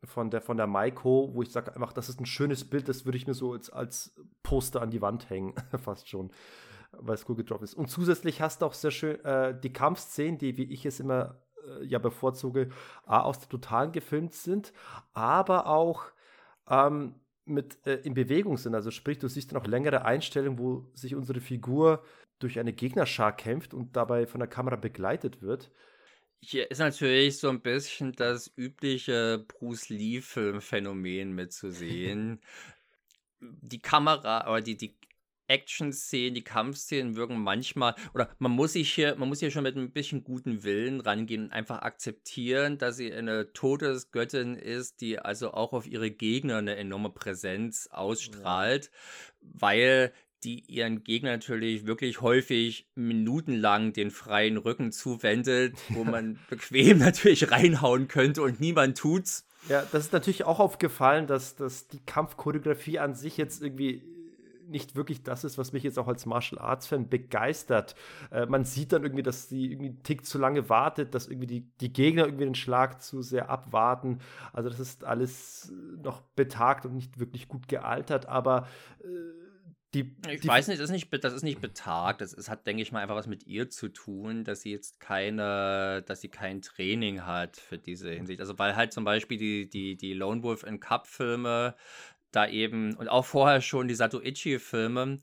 von der, von der Maiko, wo ich sage einfach, das ist ein schönes Bild, das würde ich mir so als, als Poster an die Wand hängen, [LAUGHS] fast schon, weil es cool getroffen ist. Und zusätzlich hast du auch sehr schön äh, die Kampfszenen, die, wie ich es immer äh, ja bevorzuge, A, aus der Totalen gefilmt sind, aber auch ähm, mit äh, in Bewegung sind. Also sprich, du siehst dann auch längere Einstellungen, wo sich unsere Figur durch eine Gegnerschar kämpft und dabei von der Kamera begleitet wird. Hier ist natürlich so ein bisschen das übliche Bruce Lee-Film-Phänomen mitzusehen. [LAUGHS] die Kamera, aber die, die Action-Szenen, die Kampfszenen wirken manchmal, oder man muss sich hier, man muss hier schon mit ein bisschen guten Willen rangehen und einfach akzeptieren, dass sie eine Todesgöttin ist, die also auch auf ihre Gegner eine enorme Präsenz ausstrahlt, ja. weil die ihren Gegner natürlich wirklich häufig minutenlang den freien Rücken zuwendet, wo [LAUGHS] man bequem [LAUGHS] natürlich reinhauen könnte und niemand tut's. Ja, das ist natürlich auch aufgefallen, dass, dass die Kampfchoreografie an sich jetzt irgendwie nicht wirklich das ist, was mich jetzt auch als Martial Arts Fan begeistert. Äh, man sieht dann irgendwie, dass sie irgendwie einen Tick zu lange wartet, dass irgendwie die, die Gegner irgendwie den Schlag zu sehr abwarten. Also das ist alles noch betagt und nicht wirklich gut gealtert, aber äh, die, ich die weiß nicht das, ist nicht, das ist nicht betagt. Das, das hat, denke ich mal, einfach was mit ihr zu tun, dass sie jetzt keine, dass sie kein Training hat für diese Hinsicht. Also weil halt zum Beispiel die, die, die Lone Wolf in Cup-Filme da eben und auch vorher schon die Satoichi-Filme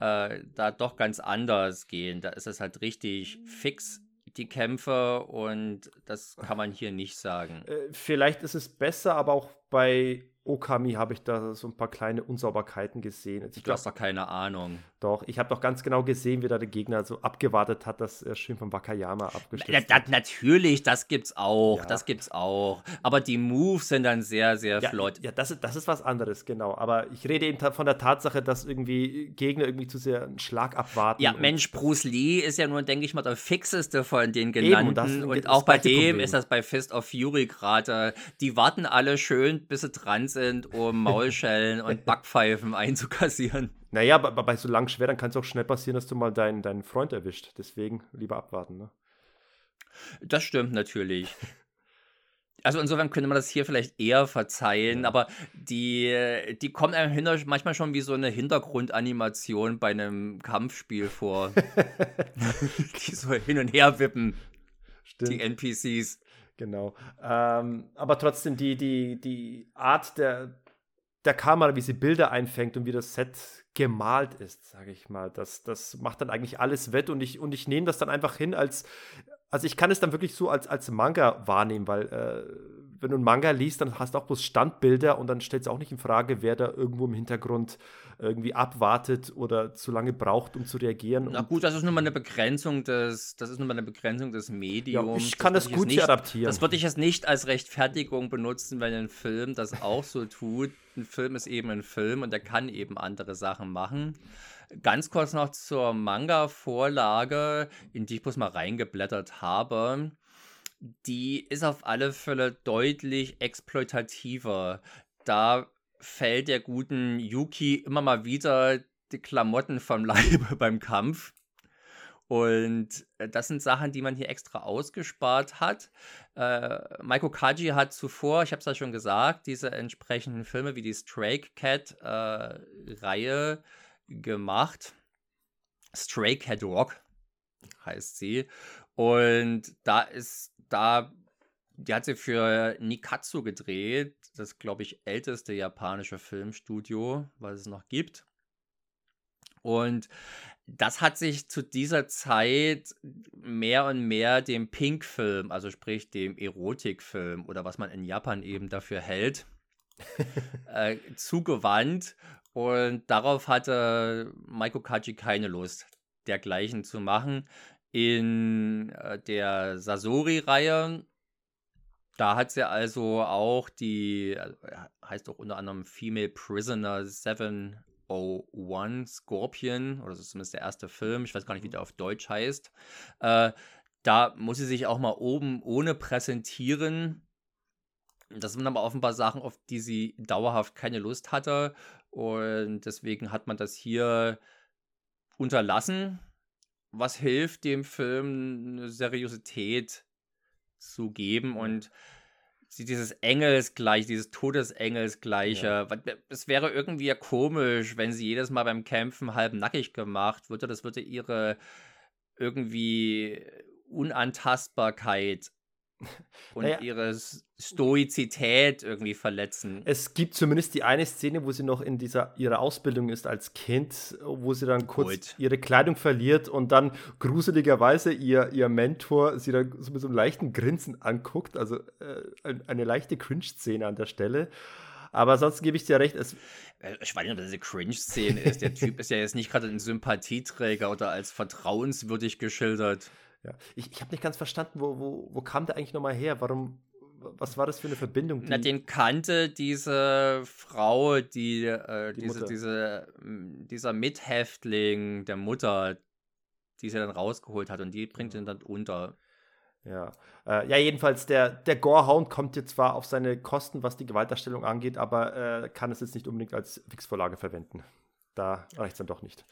äh, da doch ganz anders gehen. Da ist es halt richtig fix, die Kämpfe, und das kann man hier nicht sagen. Äh, vielleicht ist es besser, aber auch bei Okami habe ich da so ein paar kleine Unsauberkeiten gesehen. Also ich du hast doch keine Ahnung. Doch, ich habe doch ganz genau gesehen, wie da der Gegner so abgewartet hat, dass er schön vom Wakayama abgestürzt na, na, Natürlich, das gibt's auch, ja. das gibt's auch. Aber die Moves sind dann sehr, sehr ja, flott. Ja, das ist, das ist was anderes, genau. Aber ich rede eben von der Tatsache, dass irgendwie Gegner irgendwie zu sehr einen Schlag abwarten. Ja, Mensch, Bruce Lee ist ja nur, denke ich mal, der fixeste von den genannten. Eben, und, das, und auch bei dem Problem. ist das bei Fist of Fury gerade. Die warten alle schön, bis sie dran sind, um [LAUGHS] Maulschellen und Backpfeifen einzukassieren. Naja, bei, bei so langen Schwertern kann es auch schnell passieren, dass du mal deinen, deinen Freund erwischt. Deswegen lieber abwarten, ne? Das stimmt natürlich. [LAUGHS] Also insofern könnte man das hier vielleicht eher verzeihen, aber die, die kommt einem hinter, manchmal schon wie so eine Hintergrundanimation bei einem Kampfspiel vor. [LAUGHS] die so hin und her wippen. Stimmt. Die NPCs. Genau. Ähm, aber trotzdem, die, die, die Art der, der Kamera, wie sie Bilder einfängt und wie das Set gemalt ist, sage ich mal, das, das macht dann eigentlich alles wett und ich, und ich nehme das dann einfach hin als, also ich kann es dann wirklich so als, als Manga wahrnehmen, weil äh, wenn du einen Manga liest, dann hast du auch bloß Standbilder und dann stellt es auch nicht in Frage, wer da irgendwo im Hintergrund irgendwie abwartet oder zu lange braucht, um zu reagieren. Na gut, das ist nun mal eine Begrenzung des, das ist nun mal eine Begrenzung des Mediums. Ja, ich kann das, das gut nicht, adaptieren. Das würde ich jetzt nicht als Rechtfertigung benutzen, wenn ein Film das auch so tut. Ein Film ist eben ein Film und er kann eben andere Sachen machen. Ganz kurz noch zur Manga-Vorlage, in die ich bloß mal reingeblättert habe. Die ist auf alle Fälle deutlich exploitativer. Da fällt der guten Yuki immer mal wieder die Klamotten vom [LAUGHS] Leibe beim Kampf. Und äh, das sind Sachen, die man hier extra ausgespart hat. Äh, Maiko Kaji hat zuvor, ich habe es ja schon gesagt, diese entsprechenden Filme wie die Stray Cat äh, gemacht. Stray Cat Rock heißt sie. Und da ist, da, die hat sie für Nikatsu gedreht, das, glaube ich, älteste japanische Filmstudio, was es noch gibt. Und das hat sich zu dieser Zeit mehr und mehr dem Pink-Film, also sprich dem Erotikfilm oder was man in Japan eben dafür hält, [LAUGHS] äh, zugewandt. Und darauf hatte Maiko Kaji keine Lust, dergleichen zu machen. In äh, der Sasori-Reihe, da hat sie also auch die, also, heißt auch unter anderem Female Prisoner 701 Scorpion, oder das ist zumindest der erste Film, ich weiß gar nicht, wie der auf Deutsch heißt. Äh, da muss sie sich auch mal oben ohne präsentieren. Das sind aber offenbar Sachen, auf die sie dauerhaft keine Lust hatte. Und deswegen hat man das hier unterlassen, was hilft dem Film eine Seriosität zu geben und dieses Engelsgleich, dieses Todesengelsgleiche. Ja. Es wäre irgendwie ja komisch, wenn sie jedes Mal beim Kämpfen halb nackig gemacht würde. Das würde ihre irgendwie Unantastbarkeit [LAUGHS] und naja. ihre Stoizität irgendwie verletzen. Es gibt zumindest die eine Szene, wo sie noch in dieser ihrer Ausbildung ist als Kind, wo sie dann kurz Gut. ihre Kleidung verliert und dann gruseligerweise ihr, ihr Mentor sie dann so mit so einem leichten Grinsen anguckt. Also äh, eine leichte Cringe-Szene an der Stelle. Aber sonst gebe ich dir recht. Es äh, ich weiß nicht, ob das eine Cringe-Szene ist. Der Typ ist ja jetzt nicht gerade ein Sympathieträger oder als vertrauenswürdig geschildert. Ja. Ich, ich habe nicht ganz verstanden, wo, wo, wo kam der eigentlich nochmal her? Warum, was war das für eine Verbindung? Na, den kannte diese Frau, die, äh, die diese, diese, hm, dieser Mithäftling der Mutter, die sie dann rausgeholt hat und die bringt ihn dann unter. Ja, äh, ja jedenfalls, der, der Gorehound kommt jetzt zwar auf seine Kosten, was die Gewaltdarstellung angeht, aber äh, kann es jetzt nicht unbedingt als Fixvorlage verwenden. Da reicht es dann doch nicht.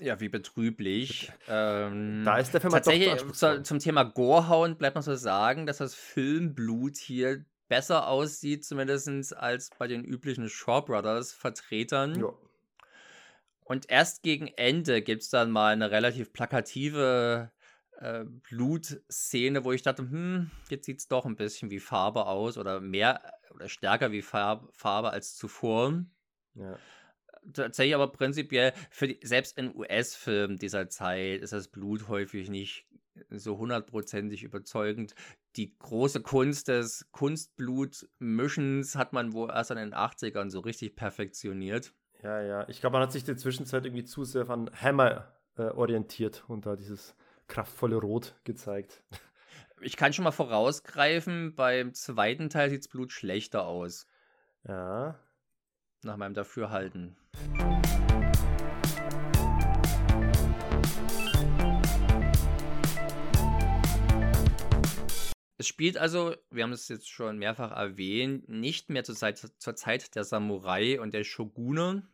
Ja, wie betrüblich. Ähm, da ist der Film tatsächlich zu, zum Thema Gorehound bleibt noch so sagen, dass das Filmblut hier besser aussieht, zumindest als bei den üblichen Shaw Brothers Vertretern. Ja. Und erst gegen Ende gibt es dann mal eine relativ plakative äh, Blutszene, wo ich dachte, hm, jetzt sieht es doch ein bisschen wie Farbe aus oder mehr oder stärker wie Farbe, Farbe als zuvor. Ja tatsächlich aber prinzipiell, für die, selbst in US-Filmen dieser Zeit ist das Blut häufig nicht so hundertprozentig überzeugend. Die große Kunst des Kunstblutmischens hat man wohl erst in den 80ern so richtig perfektioniert. Ja, ja. Ich glaube, man hat sich in der Zwischenzeit irgendwie zu sehr an Hammer äh, orientiert und da dieses kraftvolle Rot gezeigt. Ich kann schon mal vorausgreifen, beim zweiten Teil sieht das Blut schlechter aus. Ja. Nach meinem Dafürhalten. Es spielt also, wir haben es jetzt schon mehrfach erwähnt, nicht mehr zur Zeit, zur Zeit der Samurai und der Shogune,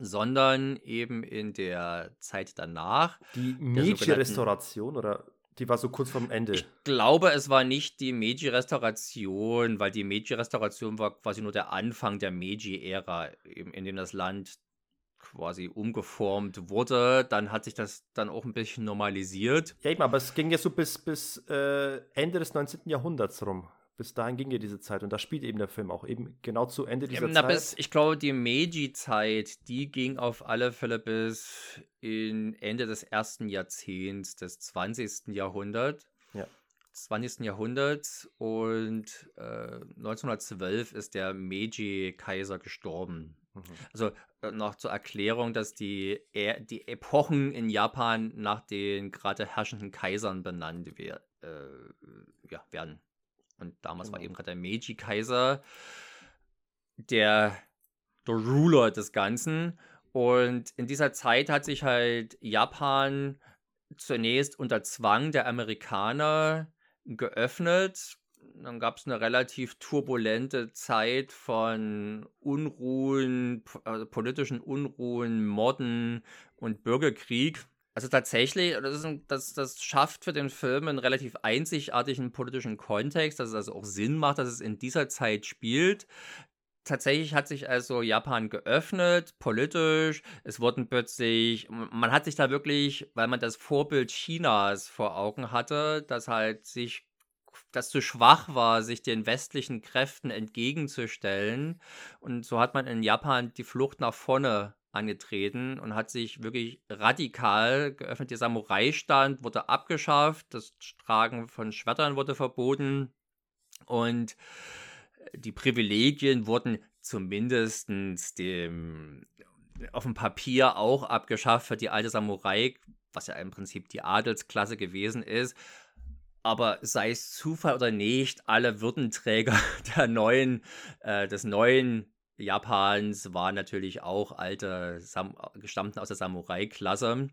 sondern eben in der Zeit danach. Die Meiji-Restauration oder Die war so kurz vorm Ende. Ich glaube, es war nicht die Meiji-Restauration, weil die Meiji-Restauration war quasi nur der Anfang der Meiji-Ära, in dem das Land quasi umgeformt wurde. Dann hat sich das dann auch ein bisschen normalisiert. Ja, eben, aber es ging ja so bis, bis äh, Ende des 19. Jahrhunderts rum. Bis dahin ging ja diese Zeit und da spielt eben der Film auch eben genau zu Ende dieser Na, Zeit. Bis, ich glaube, die Meiji-Zeit, die ging auf alle Fälle bis in Ende des ersten Jahrzehnts des 20. Jahrhunderts. Ja. 20. Jahrhunderts und äh, 1912 ist der Meiji-Kaiser gestorben. Mhm. Also äh, noch zur Erklärung, dass die, e die Epochen in Japan nach den gerade herrschenden Kaisern benannt wer äh, ja, werden. Und damals genau. war eben gerade der Meiji-Kaiser der, der Ruler des Ganzen. Und in dieser Zeit hat sich halt Japan zunächst unter Zwang der Amerikaner geöffnet dann gab es eine relativ turbulente Zeit von Unruhen, also politischen Unruhen, Morden und Bürgerkrieg. Also tatsächlich, das, das, das schafft für den Film einen relativ einzigartigen politischen Kontext, dass es also auch Sinn macht, dass es in dieser Zeit spielt. Tatsächlich hat sich also Japan geöffnet, politisch. Es wurden plötzlich, man hat sich da wirklich, weil man das Vorbild Chinas vor Augen hatte, das halt sich das zu schwach war, sich den westlichen Kräften entgegenzustellen. Und so hat man in Japan die Flucht nach vorne angetreten und hat sich wirklich radikal geöffnet. Der Samurai-Stand wurde abgeschafft, das Tragen von Schwertern wurde verboten und die Privilegien wurden zumindest dem auf dem Papier auch abgeschafft für die alte Samurai, was ja im Prinzip die Adelsklasse gewesen ist aber sei es Zufall oder nicht, alle Würdenträger [LAUGHS] der neuen, äh, des neuen Japans waren natürlich auch alte, Sam gestammten aus der Samurai-Klasse.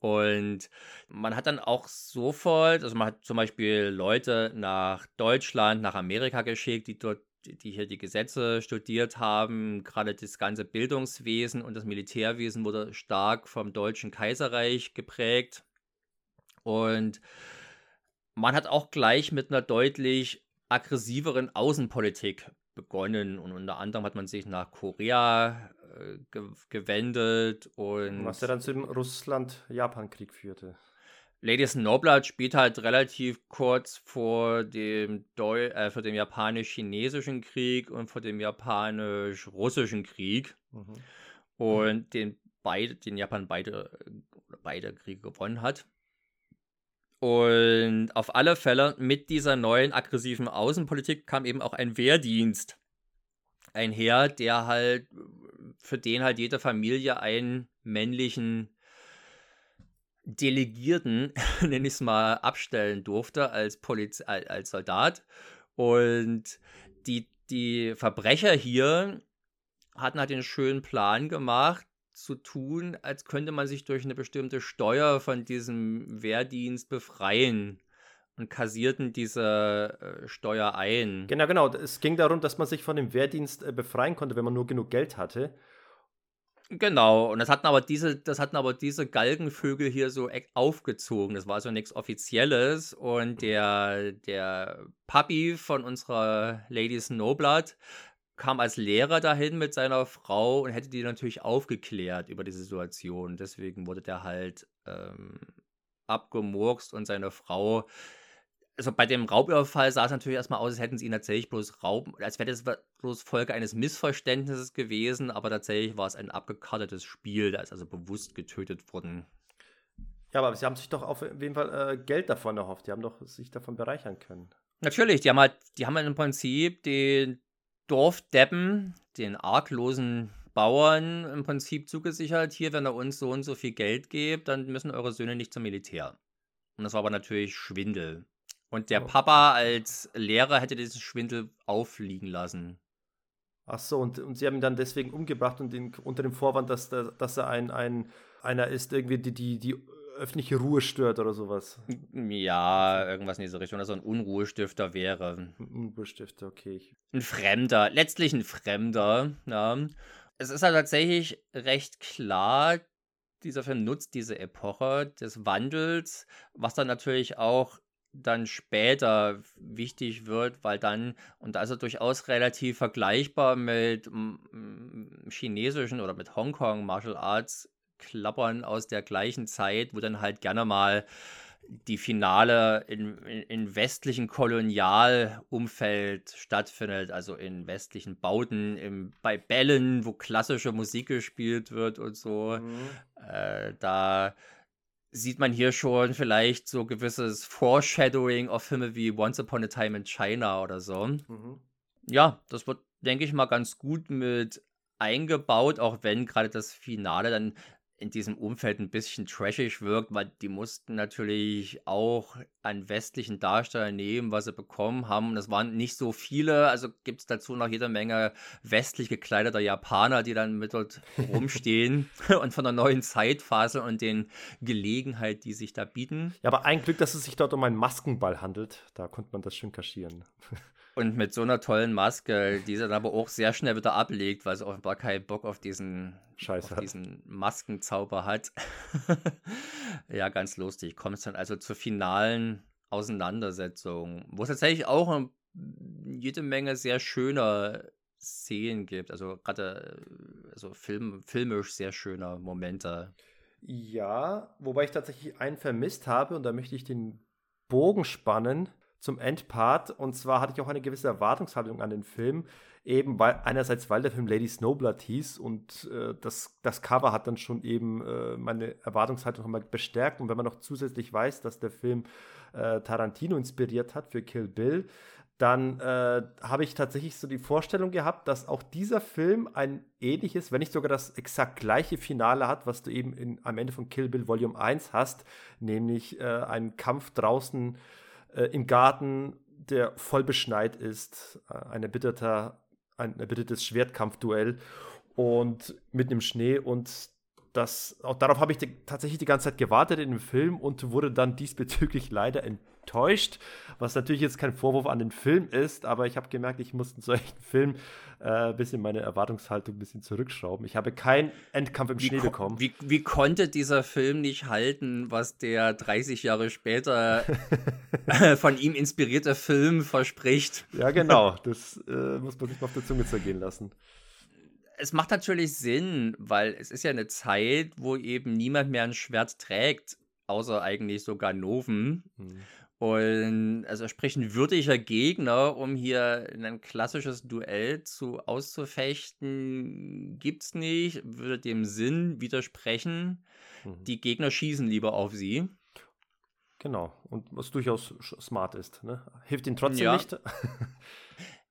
Und man hat dann auch sofort, also man hat zum Beispiel Leute nach Deutschland, nach Amerika geschickt, die dort, die hier die Gesetze studiert haben. Gerade das ganze Bildungswesen und das Militärwesen wurde stark vom Deutschen Kaiserreich geprägt. Und man hat auch gleich mit einer deutlich aggressiveren Außenpolitik begonnen und unter anderem hat man sich nach Korea äh, ge gewendet und was ja dann zum Russland-Japan-Krieg führte. Lady Snowblood spielt halt relativ kurz vor dem, Deu äh, vor dem japanisch-chinesischen Krieg und vor dem japanisch-russischen Krieg. Mhm. Und den, beide, den Japan beide, beide Kriege gewonnen hat. Und auf alle Fälle mit dieser neuen aggressiven Außenpolitik kam eben auch ein Wehrdienst einher, der halt, für den halt jede Familie einen männlichen Delegierten, [LAUGHS] nenne ich es mal, abstellen durfte als, Poliz als Soldat. Und die, die Verbrecher hier hatten halt den schönen Plan gemacht, zu tun, als könnte man sich durch eine bestimmte Steuer von diesem Wehrdienst befreien und kassierten diese äh, Steuer ein. Genau, genau. Es ging darum, dass man sich von dem Wehrdienst äh, befreien konnte, wenn man nur genug Geld hatte. Genau, und das hatten aber diese, das hatten aber diese Galgenvögel hier so aufgezogen. Das war also nichts Offizielles. Und der, der Papi von unserer Lady Snowblood kam als Lehrer dahin mit seiner Frau und hätte die natürlich aufgeklärt über die Situation. Deswegen wurde der halt ähm, abgemurkst und seine Frau. Also bei dem Raubüberfall sah es natürlich erstmal aus, als hätten sie ihn tatsächlich bloß rauben, als wäre das bloß Folge eines Missverständnisses gewesen, aber tatsächlich war es ein abgekartetes Spiel, da ist also bewusst getötet worden. Ja, aber sie haben sich doch auf jeden Fall äh, Geld davon erhofft, die haben doch sich davon bereichern können. Natürlich, die haben halt, die haben halt im Prinzip den, Dorfdeppen, den arglosen Bauern im Prinzip zugesichert, hier, wenn ihr uns so und so viel Geld gebt, dann müssen eure Söhne nicht zum Militär. Und das war aber natürlich Schwindel. Und der Papa als Lehrer hätte diesen Schwindel auffliegen lassen. Ach so, und, und sie haben ihn dann deswegen umgebracht und den, unter dem Vorwand, dass, dass er ein, ein einer ist, irgendwie die, die, die öffentliche Ruhe stört oder sowas. Ja, irgendwas in diese Richtung, dass er ein Unruhestifter wäre. Ein Unruhestifter, okay. Ein Fremder, letztlich ein Fremder, ja. Es ist halt tatsächlich recht klar, dieser Film nutzt diese Epoche des Wandels, was dann natürlich auch dann später wichtig wird, weil dann, und also durchaus relativ vergleichbar mit chinesischen oder mit Hongkong Martial Arts Klappern aus der gleichen Zeit, wo dann halt gerne mal die Finale in, in, in westlichen Kolonialumfeld stattfindet, also in westlichen Bauten, im, bei Bällen, wo klassische Musik gespielt wird und so. Mhm. Äh, da sieht man hier schon vielleicht so gewisses Foreshadowing auf Filme wie Once Upon a Time in China oder so. Mhm. Ja, das wird, denke ich mal, ganz gut mit eingebaut, auch wenn gerade das Finale dann in diesem Umfeld ein bisschen trashig wirkt, weil die mussten natürlich auch an westlichen Darstellern nehmen, was sie bekommen haben. Und es waren nicht so viele, also gibt es dazu noch jede Menge westlich gekleideter Japaner, die dann mit dort [LAUGHS] rumstehen [LAUGHS] und von der neuen Zeit faseln und den Gelegenheit, die sich da bieten. Ja, aber ein Glück, dass es sich dort um einen Maskenball handelt. Da konnte man das schön kaschieren. [LAUGHS] Und mit so einer tollen Maske, die sie dann aber auch sehr schnell wieder ablegt, weil sie offenbar keinen Bock auf diesen, Scheiße auf diesen Maskenzauber hat. [LAUGHS] ja, ganz lustig. Kommt es dann also zur finalen Auseinandersetzung, wo es tatsächlich auch jede Menge sehr schöner Szenen gibt. Also gerade also Film, filmisch sehr schöner Momente. Ja, wobei ich tatsächlich einen vermisst habe und da möchte ich den Bogen spannen zum Endpart. Und zwar hatte ich auch eine gewisse Erwartungshaltung an den Film. Eben weil einerseits, weil der Film Lady Snowblood hieß und äh, das, das Cover hat dann schon eben äh, meine Erwartungshaltung nochmal bestärkt. Und wenn man noch zusätzlich weiß, dass der Film äh, Tarantino inspiriert hat für Kill Bill, dann äh, habe ich tatsächlich so die Vorstellung gehabt, dass auch dieser Film ein ähnliches, wenn nicht sogar das exakt gleiche Finale hat, was du eben in, am Ende von Kill Bill Volume 1 hast, nämlich äh, einen Kampf draußen äh, im Garten, der voll beschneit ist, äh, ein, erbitterter, ein erbittertes Schwertkampfduell und mitten im Schnee und das, auch darauf habe ich die, tatsächlich die ganze Zeit gewartet in dem Film und wurde dann diesbezüglich [LAUGHS] leider enttäuscht, was natürlich jetzt kein Vorwurf an den Film ist, aber ich habe gemerkt, ich muss [LAUGHS] in solchen Film ein äh, bisschen meine Erwartungshaltung ein bisschen zurückschrauben. Ich habe keinen Endkampf im wie Schnee bekommen. Wie, wie konnte dieser Film nicht halten, was der 30 Jahre später von ihm inspirierte Film verspricht? [LAUGHS] Ja, genau. Das äh, muss man sich mal auf der Zunge zergehen lassen es macht natürlich Sinn, weil es ist ja eine Zeit, wo eben niemand mehr ein Schwert trägt, außer eigentlich sogar Noven. Mhm. Und also sprich ein würdiger Gegner, um hier ein klassisches Duell zu auszufechten, gibt es nicht, würde dem Sinn widersprechen. Mhm. Die Gegner schießen lieber auf sie. Genau, und was durchaus smart ist. Ne? Hilft ihnen trotzdem ja. nicht.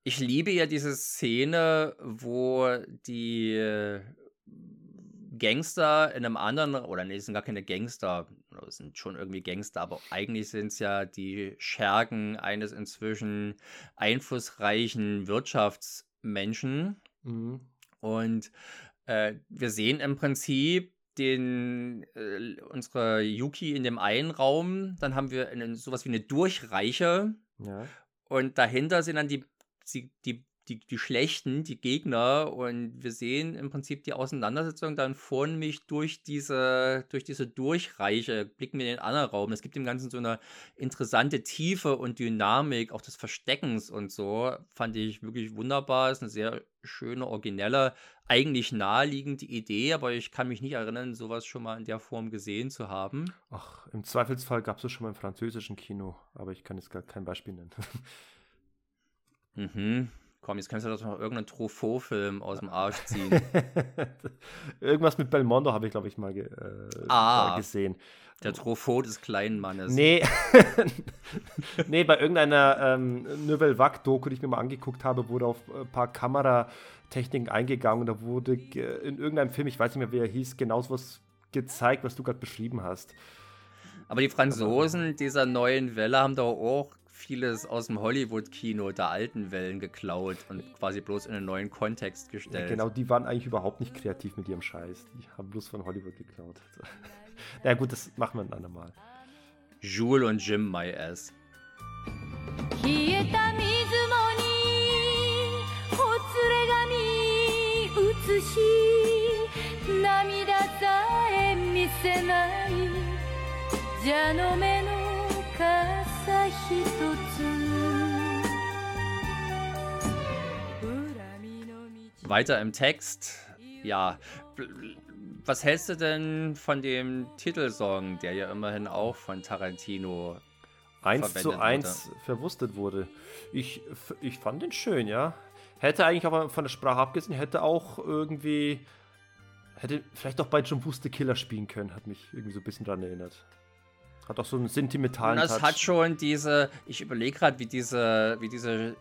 Ich liebe ja diese Szene, wo die äh, Gangster in einem anderen, oder nee, es sind gar keine Gangster, es sind schon irgendwie Gangster, aber eigentlich sind es ja die Schergen eines inzwischen einflussreichen Wirtschaftsmenschen. Mhm. Und äh, wir sehen im Prinzip den, äh, unsere Yuki in dem einen Raum, dann haben wir eine, sowas wie eine Durchreiche. Ja. Und dahinter sind dann die die, die, die, die Schlechten, die Gegner und wir sehen im Prinzip die Auseinandersetzung dann von mich durch diese, durch diese Durchreiche, blicken wir in den anderen Raum. Es gibt dem Ganzen so eine interessante Tiefe und Dynamik, auch des Versteckens und so, fand ich wirklich wunderbar. Ist eine sehr schöne, originelle, eigentlich naheliegende Idee, aber ich kann mich nicht erinnern, sowas schon mal in der Form gesehen zu haben. Ach, im Zweifelsfall gab es es schon mal im französischen Kino, aber ich kann jetzt gar kein Beispiel nennen. [LAUGHS] Mhm. Komm, jetzt kannst du doch noch irgendeinen Truffaut-Film aus dem Arsch [LAUGHS] ziehen. Irgendwas mit Belmondo habe ich, glaube ich, mal, ge äh, ah, gesehen. Der Truffaut des kleinen Mannes. Nee, [LAUGHS] nee bei irgendeiner ähm, Nouvelle Vague-Doku, die ich mir mal angeguckt habe, wurde auf ein paar Kameratechniken eingegangen. Da wurde in irgendeinem Film, ich weiß nicht mehr, wie er hieß, genau so was gezeigt, was du gerade beschrieben hast. Aber die Franzosen dieser neuen Welle haben doch auch vieles aus dem Hollywood-Kino der alten Wellen geklaut und quasi bloß in einen neuen Kontext gestellt. Ja, genau, die waren eigentlich überhaupt nicht kreativ mit ihrem Scheiß. Die haben bloß von Hollywood geklaut. [LAUGHS] Na gut, das machen wir ein andermal. Jules und Jim My Ass. 涙さえ見 者の目の傘一つ weiter im Text. Ja, was hältst du denn von dem Titelsong, der ja immerhin auch von Tarantino 1 zu 1 wurde? verwurstet wurde? Ich, ich fand den schön, ja. Hätte eigentlich aber von der Sprache abgesehen, hätte auch irgendwie. Hätte vielleicht auch bei John Wooster Killer spielen können, hat mich irgendwie so ein bisschen daran erinnert. Hat auch so einen sentimentalen. Und das Touch. hat schon diese. Ich überlege gerade, wie diese, wie diese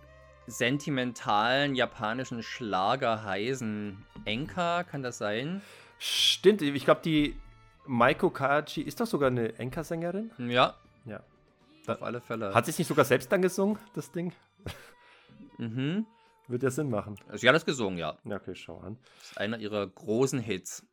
sentimentalen japanischen Schlager heißen. Enka, kann das sein? Stimmt, ich glaube, die Maiko Kaji ist doch sogar eine Enka-Sängerin. Ja. Ja. Auf alle Fälle. Hat sie es nicht sogar selbst dann gesungen, das Ding? Mhm. Wird ja Sinn machen. Sie hat das gesungen, ja. Ja, okay, schau an. Das ist einer ihrer großen Hits.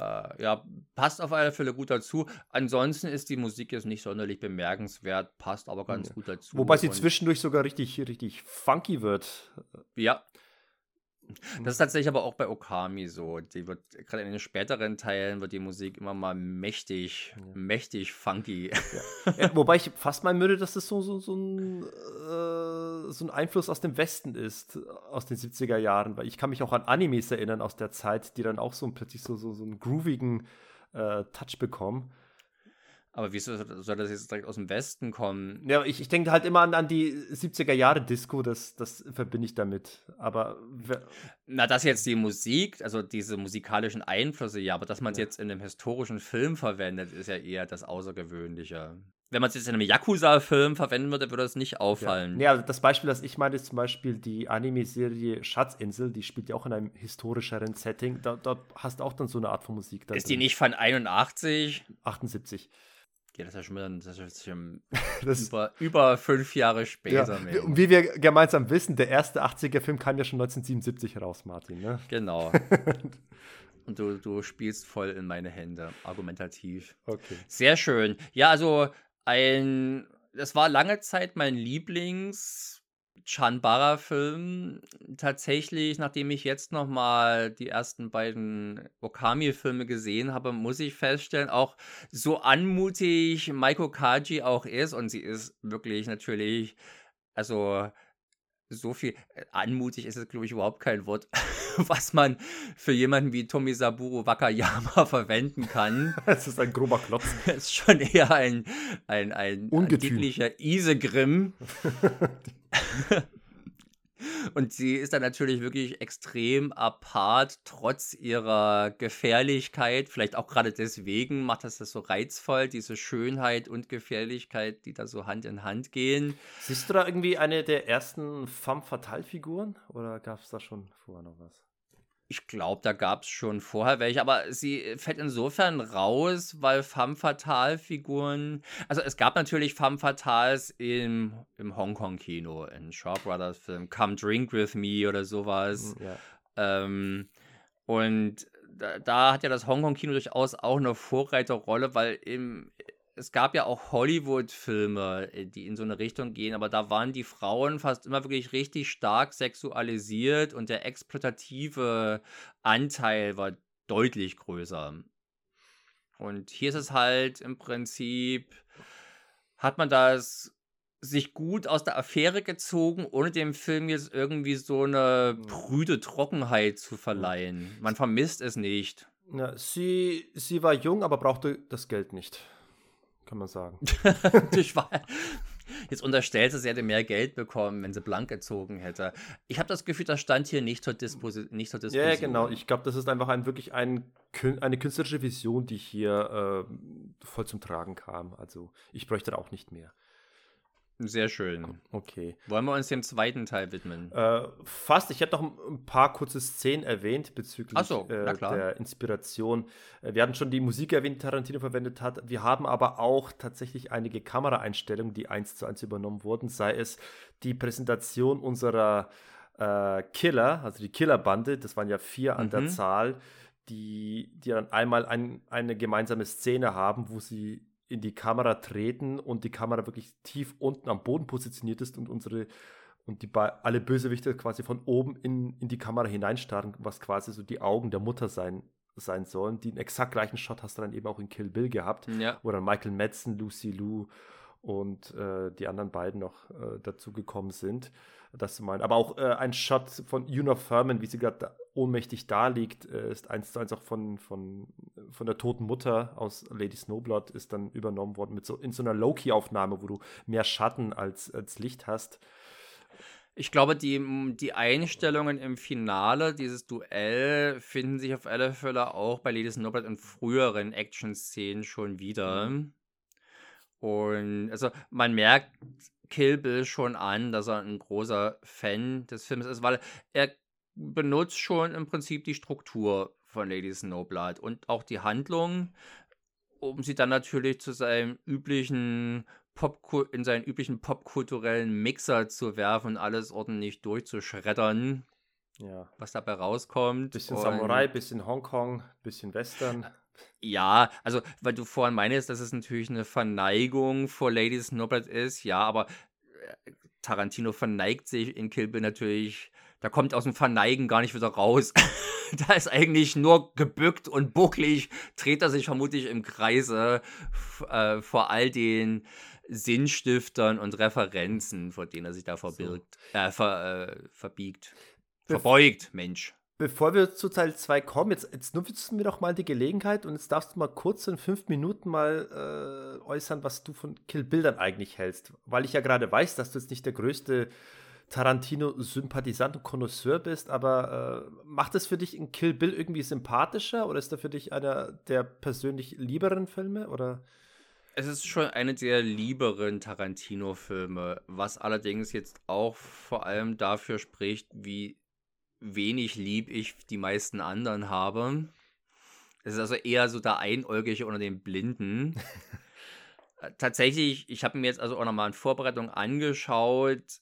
Äh, ja, passt auf alle Fälle gut dazu. Ansonsten ist die Musik jetzt nicht sonderlich bemerkenswert, passt aber ganz ja. gut dazu. Wobei sie zwischendurch sogar richtig, richtig funky wird. Ja. Das ist tatsächlich aber auch bei Okami so. Die wird, gerade in den späteren Teilen wird die Musik immer mal mächtig, ja. mächtig funky. Ja. [LAUGHS] Ja, wobei ich fast meinen würde, dass das so, so, so, ein, äh, so ein Einfluss aus dem Westen ist, aus den 70er Jahren. Weil ich kann mich auch an Animes erinnern aus der Zeit, die dann auch so plötzlich so, so, so einen groovigen äh, Touch bekommen. Aber wieso soll das jetzt direkt aus dem Westen kommen? Ja, ich, ich denke halt immer an, an die 70er Jahre Disco, das, das verbinde ich damit. Aber. Na, das jetzt die Musik, also diese musikalischen Einflüsse, ja, aber dass man es ja. jetzt in einem historischen Film verwendet, ist ja eher das Außergewöhnliche. Wenn man es jetzt in einem Yakuza-Film verwenden würde, würde das nicht auffallen. Ja, ja das Beispiel, das ich meine, ist zum Beispiel die Anime-Serie Schatzinsel, die spielt ja auch in einem historischeren Setting. Da, dort hast du auch dann so eine Art von Musik. ist drin. die nicht von 81? 78. Ja, das ist ja schon, wieder, das ist schon [LAUGHS] das über, über fünf Jahre später. Ja, und wie wir gemeinsam wissen, der erste 80er-Film kam ja schon 1977 raus, Martin. Ne? Genau. [LAUGHS] und du, du spielst voll in meine Hände, argumentativ. Okay. Sehr schön. Ja, also ein, das war lange Zeit mein Lieblings- Chanbara-Film tatsächlich, nachdem ich jetzt nochmal die ersten beiden Okami-Filme gesehen habe, muss ich feststellen, auch so anmutig Maiko Kaji auch ist, und sie ist wirklich natürlich, also so viel äh, anmutig ist es, glaube ich, überhaupt kein Wort, [LAUGHS] was man für jemanden wie Tomisaburo Wakayama [LAUGHS] verwenden kann. [LAUGHS] Es ist ein grober Klotz. Es ist schon eher ein, ein, ein angeblicher Isegrim. Und sie ist dann natürlich wirklich extrem apart, trotz ihrer Gefährlichkeit. Vielleicht auch gerade deswegen macht das das so reizvoll, diese Schönheit und Gefährlichkeit, die da so Hand in Hand gehen. Siehst du da irgendwie eine der ersten Femme Fatale-Figuren? Oder gab es da schon vorher noch was? Ich glaube, da gab es schon vorher welche, aber sie fällt insofern raus, weil Femme Fatale-Figuren. Also, es gab natürlich Femme Fatales im, im Hongkong-Kino, in Shaw Brothers Film, Come Drink With Me oder sowas. Hm, ja. Ähm, und da, da, hat ja das Hongkong-Kino durchaus auch eine Vorreiterrolle, weil im, es gab ja auch Hollywood-Filme, äh, die in so eine Richtung gehen, aber da waren die Frauen fast immer wirklich richtig stark sexualisiert und der exploitative Anteil war deutlich größer. Und hier ist es halt im Prinzip, hat man das sich gut aus der Affäre gezogen, ohne dem Film jetzt irgendwie so eine prüde Trockenheit zu verleihen. Man vermisst es nicht. Ja, sie, sie war jung, aber brauchte das Geld nicht kann man sagen. [LAUGHS] Jetzt unterstellt sie, sie hätte mehr Geld bekommen, wenn sie blank gezogen hätte. Ich habe das Gefühl, das stand hier nicht zur, Disposi nicht zur Diskussion. Ja, genau. Ich glaube, das ist einfach ein, wirklich ein, eine künstlerische Vision, die hier äh, voll zum Tragen kam. Also ich bräuchte da auch nicht mehr. Sehr schön. Okay. Wollen wir uns dem zweiten Teil widmen? Äh, fast. Ich hätte noch ein paar kurze Szenen erwähnt bezüglich so, äh, der Inspiration. Äh, wir hatten schon die Musik erwähnt, die Tarantino verwendet hat. Wir haben aber auch tatsächlich einige Kameraeinstellungen, die eins zu eins übernommen wurden. Sei es die Präsentation unserer äh, Killer, also die Killerbande. Das waren ja vier an mhm. der Zahl, die, die dann einmal ein, eine gemeinsame Szene haben, wo sie in die Kamera treten und die Kamera wirklich tief unten am Boden positioniert ist und unsere und die alle Bösewichte quasi von oben in, in die Kamera hineinstarren, was quasi so die Augen der Mutter sein sein sollen. Den exakt gleichen Shot hast du dann eben auch in Kill Bill gehabt, Ja. wo dann Michael Madsen, Lucy Liu und äh, die anderen beiden noch äh, dazu gekommen sind. Das zu meinen. Aber auch äh, ein Shot von Una Thurman, wie sie gerade da ohnmächtig da liegt, äh, ist eins zu eins auch von, von, von der toten Mutter aus Lady Snowblood, ist dann übernommen worden mit so in so einer Loki-Aufnahme, wo du mehr Schatten als, als Licht hast. Ich glaube, die, die Einstellungen im Finale, dieses Duell, finden sich auf alle Fälle auch bei Lady Snowblood in früheren Action-Szenen schon wieder. Und also man merkt Kill Bill schon an, dass er ein großer Fan des Films ist, weil er benutzt schon im Prinzip die Struktur von Lady Snowblood und auch die Handlung, um sie dann natürlich zu seinem üblichen Popku in seinen üblichen popkulturellen Mixer zu werfen und alles ordentlich durchzuschreddern, Ja. was dabei rauskommt. Bisschen Und- Samurai, bisschen Hongkong, bisschen Western. Ja, also, weil du vorhin meinst, dass es natürlich eine Verneigung vor Lady Snowblood ist, ja, aber äh, Tarantino verneigt sich in Kill Bill natürlich, da kommt aus dem Verneigen gar nicht wieder raus. [LAUGHS] da ist eigentlich nur gebückt und bucklig, dreht er sich vermutlich im Kreise äh, vor all den Sinnstiftern und Referenzen, vor denen er sich da verbirgt, äh, ver, äh, verbiegt. Verbeugt, Mensch. Bevor wir zu Teil 2 kommen, jetzt, jetzt nutzen wir doch mal die Gelegenheit und jetzt darfst du mal kurz in fünf Minuten mal äh, äußern, was du von Kill Bill dann eigentlich hältst. Weil ich ja gerade weiß, dass du jetzt nicht der größte Tarantino-Sympathisant und Connoisseur bist, aber äh, macht es für dich in Kill Bill irgendwie sympathischer oder ist er für dich einer der persönlich lieberen Filme? Oder? Es ist schon eine der lieberen Tarantino-Filme, was allerdings jetzt auch vor allem dafür spricht, wie wenig lieb ich die meisten anderen habe. Es ist also eher so der Einäugige unter den Blinden. [LAUGHS] Tatsächlich, ich habe mir jetzt also auch nochmal in Vorbereitung angeschaut.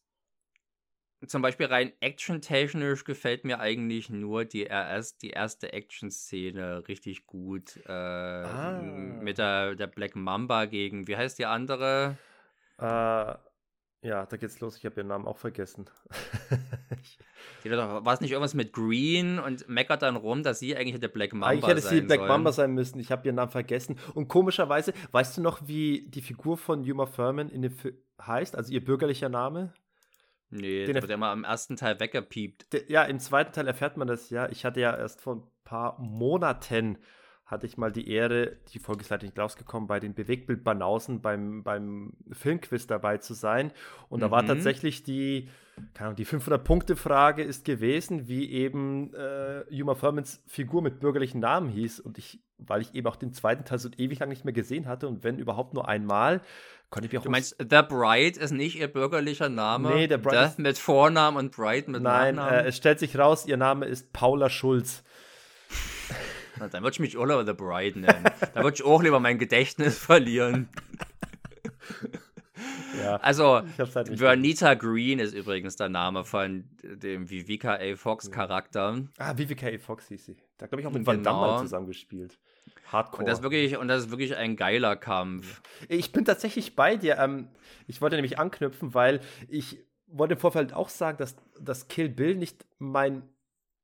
Zum Beispiel rein actiontechnisch gefällt mir eigentlich nur die, RS, die erste Action-Szene richtig gut. Äh, Ah. Mit der, der Black Mamba gegen, wie heißt die andere? Äh, ja, da geht's los. Ich habe ihren Namen auch vergessen. [LAUGHS] War es nicht irgendwas mit Green und meckert dann rum, dass sie eigentlich der Black Mamba Eigentlich hätte sein sie Black soll. Mamba sein müssen. Ich habe ihren Namen vergessen. Und komischerweise, weißt du noch, wie die Figur von Yuma Thurman in dem Film heißt? Also ihr bürgerlicher Name? Nee, Den das wird ja mal im ersten Teil weggepiept. Der, ja, im zweiten Teil erfährt man das ja. Ich hatte ja erst vor ein paar Monaten hatte ich mal die Ehre, die Folge ist leider nicht rausgekommen, bei den Bewegtbild-Banausen beim, beim Filmquiz dabei zu sein. Und da war Mhm. tatsächlich die, keine Ahnung, die 500-Punkte-Frage ist gewesen, wie eben äh, Yuma Thurmans Figur mit bürgerlichen Namen hieß. Und ich, weil ich eben auch den zweiten Teil so ewig lang nicht mehr gesehen hatte und wenn überhaupt nur einmal, konnte ich mich auch Du meinst, The Bride ist nicht ihr bürgerlicher Name? Nee, The Bride Death ist- mit Vornamen und Bride mit Nein, Nachnamen? äh, es stellt sich raus, ihr Name ist Paula Schulz. Na, dann würde ich mich Oliver The Bride nennen. [LAUGHS] da würde ich auch lieber mein Gedächtnis [LAUGHS] verlieren. Ja, Also, halt Vernita Green ist übrigens der Name von dem Vivica A. Fox Charakter. Ah, Vivica A. Fox hieß sie. Da glaube ich auch mit Genau. Van Damme zusammengespielt. Hardcore. Und das, ist wirklich, und das ist wirklich ein geiler Kampf. ich bin tatsächlich bei dir. Ähm, ich wollte nämlich anknüpfen, weil ich wollte im Vorfeld auch sagen, dass, dass Kill Bill nicht mein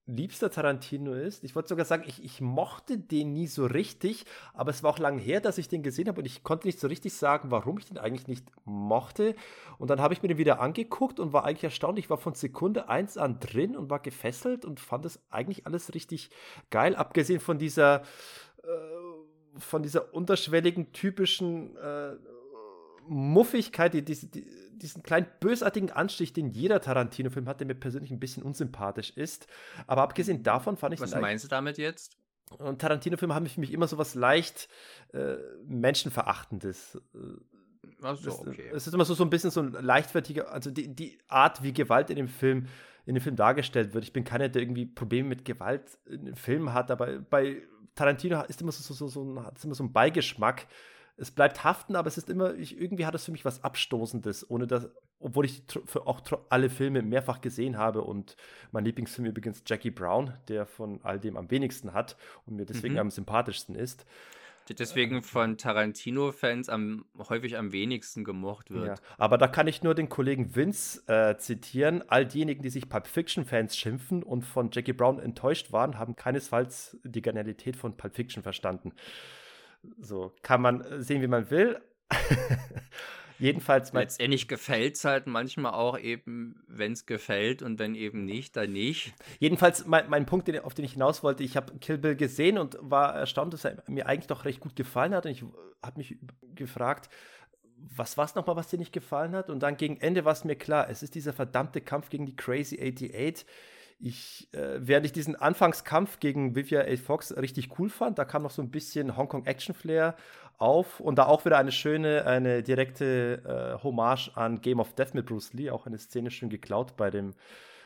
liebster Tarantino ist. Ich wollte sogar sagen, ich, ich mochte den nie so richtig, aber es war auch lange her, dass ich den gesehen habe und ich konnte nicht so richtig sagen, warum ich den eigentlich nicht mochte. Und dann habe ich mir den wieder angeguckt und war eigentlich erstaunt. Ich war von Sekunde eins an drin und war gefesselt und fand es eigentlich alles richtig geil, abgesehen von dieser äh, von dieser unterschwelligen, typischen äh, Muffigkeit, die, die, die, diesen kleinen bösartigen Anstich, den jeder Tarantino-Film hat, der mir persönlich ein bisschen unsympathisch ist. Aber abgesehen davon fand ich Was meinst du damit jetzt? Und Tarantino-Filme haben für mich immer so was leicht äh, Menschenverachtendes. Äh, Achso, das, okay. Es ist immer so, so ein bisschen so ein leichtfertiger, also die, die Art, wie Gewalt in dem Film in dem Film dargestellt wird. Ich bin keiner, der irgendwie Probleme mit Gewalt in den Filmen hat, aber bei Tarantino ist immer so, so, so, ein, hat es immer so ein Beigeschmack. Es bleibt haften, aber es ist immer, ich, irgendwie hat es für mich was Abstoßendes, ohne dass, obwohl ich für auch alle Filme mehrfach gesehen habe und mein Lieblingsfilm übrigens Jackie Brown, der von all dem am wenigsten hat und mir deswegen Mhm. am sympathischsten ist. Deswegen von Tarantino-Fans am, häufig am wenigsten gemocht wird. Ja, aber da kann ich nur den Kollegen Vince äh, zitieren. All diejenigen, die sich Pulp Fiction-Fans schimpfen und von Jackie Brown enttäuscht waren, haben keinesfalls die Genialität von Pulp Fiction verstanden. So kann man sehen, wie man will. [LAUGHS] Jedenfalls. Letztendlich gefällt es halt manchmal auch eben, wenn es gefällt und wenn eben nicht, dann nicht. Jedenfalls, mein, mein Punkt, den, auf den ich hinaus wollte, ich habe Kill Bill gesehen und war erstaunt, dass er mir eigentlich doch recht gut gefallen hat. Und ich habe mich gefragt, was war es nochmal, was dir nicht gefallen hat? Und dann gegen Ende war es mir klar, es ist dieser verdammte Kampf gegen die Crazy 88 ich, äh, während ich diesen Anfangskampf gegen Vivia A. Fox richtig cool fand, da kam noch so ein bisschen Hongkong Action Flair auf und da auch wieder eine schöne, eine direkte äh, Hommage an Game of Death mit Bruce Lee, auch eine Szene schön geklaut bei dem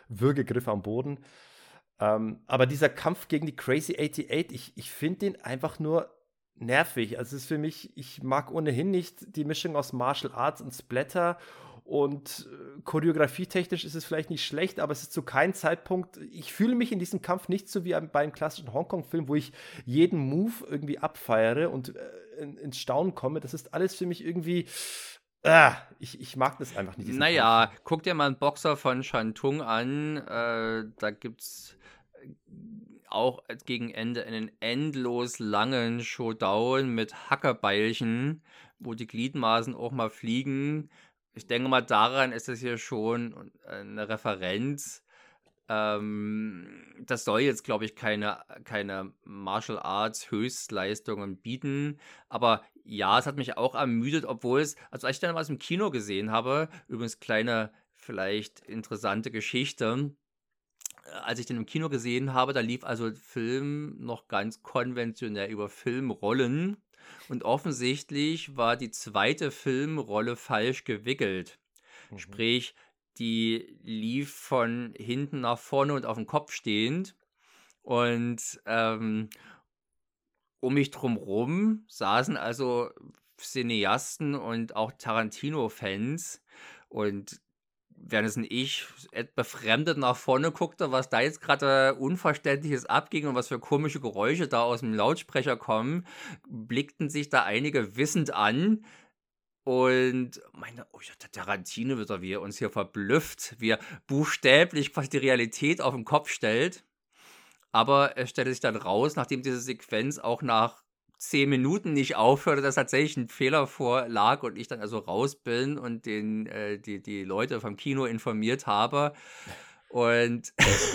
Würgegriff am Boden. Ähm, aber dieser Kampf gegen die Crazy 88, ich, ich finde den einfach nur nervig. Also es ist für mich, ich mag ohnehin nicht die Mischung aus Martial Arts und Splatter und äh, choreografietechnisch ist es vielleicht nicht schlecht, aber es ist zu keinem Zeitpunkt, ich fühle mich in diesem Kampf nicht so wie bei einem klassischen Hongkong-Film, wo ich jeden Move irgendwie abfeiere und äh, in, ins Staunen komme. Das ist alles für mich irgendwie. Äh, ich, ich mag das einfach nicht. Naja, Kampf. guck dir mal einen Boxer von Shantung an. Äh, da gibt's äh, auch gegen Ende einen endlos langen Showdown mit Hackerbeilchen, wo die Gliedmaßen auch mal fliegen ich denke mal, daran ist es hier schon eine Referenz. Ähm, das soll jetzt, glaube ich, keine, keine Martial Arts Höchstleistungen bieten. Aber ja, es hat mich auch ermüdet, obwohl es, also als ich dann was im Kino gesehen habe, übrigens kleine, vielleicht interessante Geschichte. Als ich den im Kino gesehen habe, da lief also Film noch ganz konventionell über Filmrollen. Und offensichtlich war die zweite Filmrolle falsch gewickelt. Mhm. Sprich, die lief von hinten nach vorne und auf dem Kopf stehend. Und ähm, um mich drumherum saßen also Cineasten und auch Tarantino-Fans. Und während ich befremdet nach vorne guckte, was da jetzt gerade Unverständliches abging und was für komische Geräusche da aus dem Lautsprecher kommen, blickten sich da einige wissend an. Und meine, oh ja, der Tarantino wird er, wie er uns hier verblüfft, wie er buchstäblich quasi die Realität auf den Kopf stellt. Aber er stellte sich dann raus, nachdem diese Sequenz auch nach zehn Minuten nicht aufhörte, dass tatsächlich ein Fehler vorlag und ich dann also raus bin und den, äh, die, die Leute vom Kino informiert habe. Und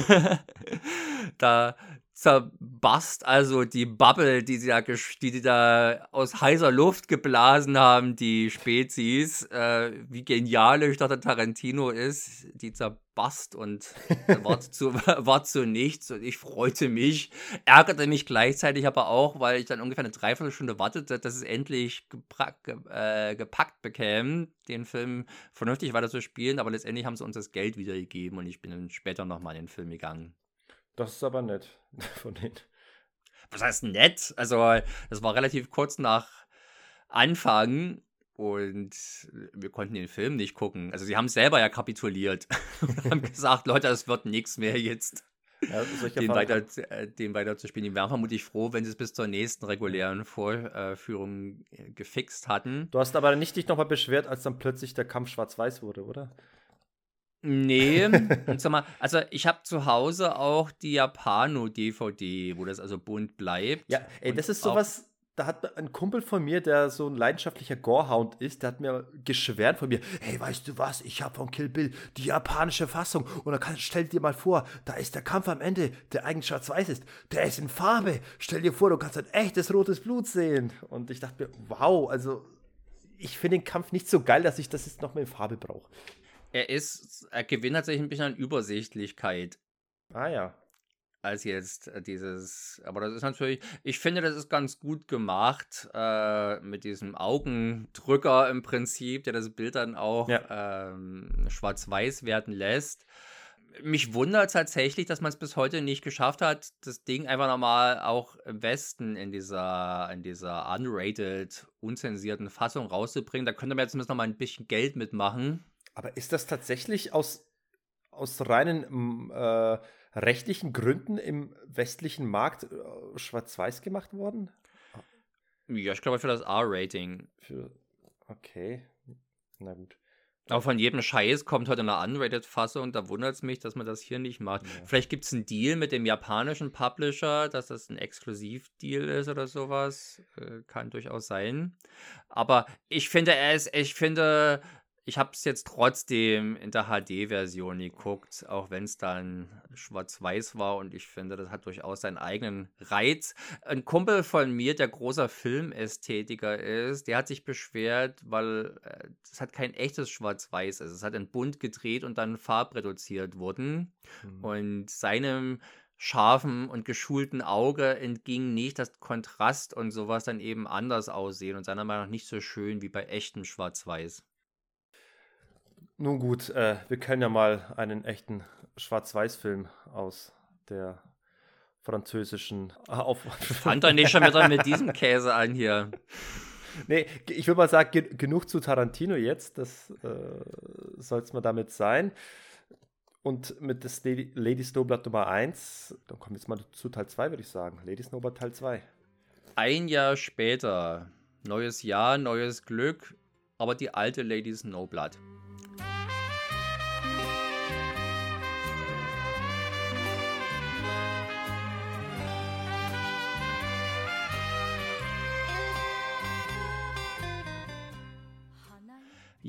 [LAUGHS] da zerbast also die Bubble, die sie da, die, die da aus heißer Luft geblasen haben, die Spezies, äh, wie genial ich dachte Tarantino ist, die zerbast und [LAUGHS] war zu, war zu nichts und ich freute mich, ärgerte mich gleichzeitig aber auch, weil ich dann ungefähr eine Dreiviertelstunde wartete, dass es endlich äh, gepackt bekäme, den Film vernünftig weiter zu spielen, aber letztendlich haben sie uns das Geld wiedergegeben und ich bin dann später nochmal in den Film gegangen. Das ist aber nett [LAUGHS] von denen. Was heißt nett? Also, das war relativ kurz nach Anfang und wir konnten den Film nicht gucken. Also, sie haben selber ja kapituliert [LAUGHS] und haben [LAUGHS] gesagt: Leute, das wird nichts mehr jetzt. Ja, den, weiter, äh, den weiter zu spielen. Die wären vermutlich froh, wenn sie es bis zur nächsten regulären Vorführung äh, gefixt hatten. Du hast aber nicht dich nochmal beschwert, als dann plötzlich der Kampf schwarz-weiß wurde, oder? Nee, [LAUGHS] und sag mal, also ich habe zu Hause auch die Japano-DVD, wo das also bunt bleibt. Ja, ey, das ist sowas, da hat ein Kumpel von mir, der so ein leidenschaftlicher Gorehound ist, der hat mir geschwärmt von mir, hey, weißt du was, ich habe von Kill Bill die japanische Fassung und dann kann, stell dir mal vor, da ist der Kampf am Ende, der eigentlich schwarz-weiß ist, der ist in Farbe. Stell dir vor, du kannst ein echtes rotes Blut sehen. Und ich dachte mir, wow, also ich finde den Kampf nicht so geil, dass ich das jetzt noch mehr in Farbe brauche er ist, er gewinnt tatsächlich ein bisschen an Übersichtlichkeit. Ah ja. Als jetzt äh, dieses, aber das ist natürlich, ich finde, das ist ganz gut gemacht äh, mit diesem Augendrücker im Prinzip, der das Bild dann auch ja. ähm, schwarz-weiß werden lässt. Mich wundert tatsächlich, dass man es bis heute nicht geschafft hat, das Ding einfach nochmal auch im Westen in dieser, in dieser unrated, unzensierten Fassung rauszubringen. Da könnte man jetzt zumindest nochmal ein bisschen Geld mitmachen. Aber ist das tatsächlich aus, aus reinen äh, rechtlichen Gründen im westlichen Markt äh, schwarz-weiß gemacht worden? Ja, ich glaube für das R-Rating. Okay. Na gut. Aber von jedem Scheiß kommt heute eine Unrated-Fassung. Da wundert es mich, dass man das hier nicht macht. Ja. Vielleicht gibt es einen Deal mit dem japanischen Publisher, dass das ein Exklusivdeal ist oder sowas. Äh, kann durchaus sein. Aber ich finde es, ich finde, ich habe es jetzt trotzdem in der HD-Version geguckt, auch wenn es dann schwarz-weiß war und ich finde, das hat durchaus seinen eigenen Reiz. Ein Kumpel von mir, der großer Filmästhetiker ist, der hat sich beschwert, weil äh, es hat kein echtes Schwarz-Weiß ist. Es hat in bunt gedreht und dann farbreduziert worden. Mhm. Und seinem scharfen und geschulten Auge entging nicht, dass Kontrast und sowas dann eben anders aussehen und seiner Meinung nach nicht so schön wie bei echtem Schwarz-Weiß. Nun gut, äh, wir können ja mal einen echten Schwarz-Weiß-Film aus der französischen auf. Fand doch nicht schon wieder mit diesem Käse an hier. [LAUGHS] Nee, ich würde mal sagen, ge genug zu Tarantino jetzt. Das äh, soll es mal damit sein. Und mit das Lady, Lady Snowblood Nummer 1, dann kommen wir jetzt mal zu Teil 2, würde ich sagen. Lady Snowblood Teil 2. Ein Jahr später. Neues Jahr, neues Glück, aber die alte Lady Snowblood.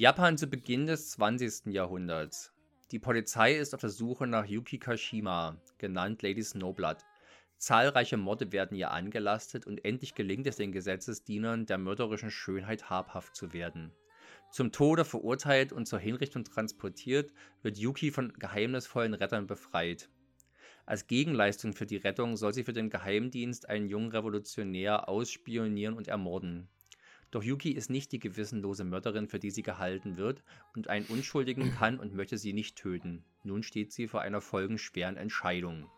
Japan zu Beginn des 20. Jahrhunderts. Die Polizei ist auf der Suche nach Yuki Kashima, genannt Lady Snowblood. Zahlreiche Morde werden ihr angelastet und endlich gelingt es den Gesetzesdienern, der mörderischen Schönheit habhaft zu werden. Zum Tode verurteilt und zur Hinrichtung transportiert, wird Yuki von geheimnisvollen Rettern befreit. Als Gegenleistung für die Rettung soll sie für den Geheimdienst einen jungen Revolutionär ausspionieren und ermorden. Doch Yuki ist nicht die gewissenlose Mörderin, für die sie gehalten wird, und einen Unschuldigen [CLEARS THROAT] kann und möchte sie nicht töten. Nun steht sie vor einer folgenschweren Entscheidung.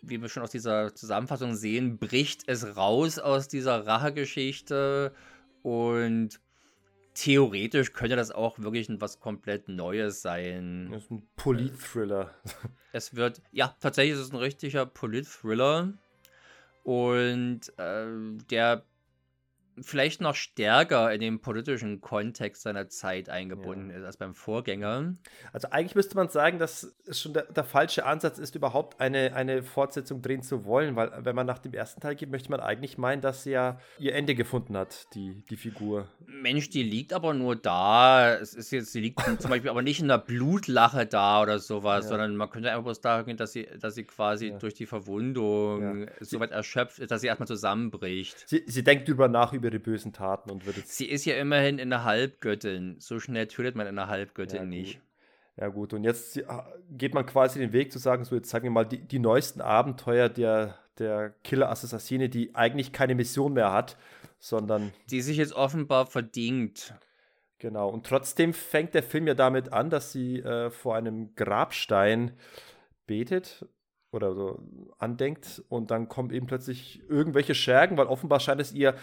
Wie wir schon aus dieser Zusammenfassung sehen, bricht es raus aus dieser Rachegeschichte und theoretisch könnte das auch wirklich was komplett Neues sein. Das ist ein Polit-Thriller. [LAUGHS] Es wird, ja, tatsächlich ist es ein richtiger Polit-Thriller. Und äh, der vielleicht noch stärker in den politischen Kontext seiner Zeit eingebunden ja. ist als beim Vorgänger. Also eigentlich müsste man sagen, dass es schon der, der, falsche Ansatz ist, überhaupt eine, eine Fortsetzung drehen zu wollen, weil wenn man nach dem ersten Teil geht, möchte man eigentlich meinen, dass sie ja ihr Ende gefunden hat, die, die Figur. Mensch, die liegt aber nur da. Es ist jetzt, sie liegt zum [LAUGHS] Beispiel aber nicht in der Blutlache da oder sowas, ja. sondern man könnte einfach bloß da gehen, dass sie, dass sie quasi ja. durch die Verwundung so weit erschöpft ist, dass sie erstmal zusammenbricht. Sie, sie denkt drüber nach, über ihre bösen Taten und wird jetzt. Sie ist ja immerhin eine Halbgöttin. So schnell tötet man eine Halbgöttin ja, nicht. Ja, gut. Und jetzt geht man quasi den Weg zu sagen, so, jetzt sagen wir mal, die, die neuesten Abenteuer der, der Killer-Assassine, die eigentlich keine Mission mehr hat, sondern. Die sich jetzt offenbar verdient. Genau. Und trotzdem fängt der Film ja damit an, dass sie äh, vor einem Grabstein betet oder so andenkt und dann kommen eben plötzlich irgendwelche Schergen, weil offenbar scheint es ihr,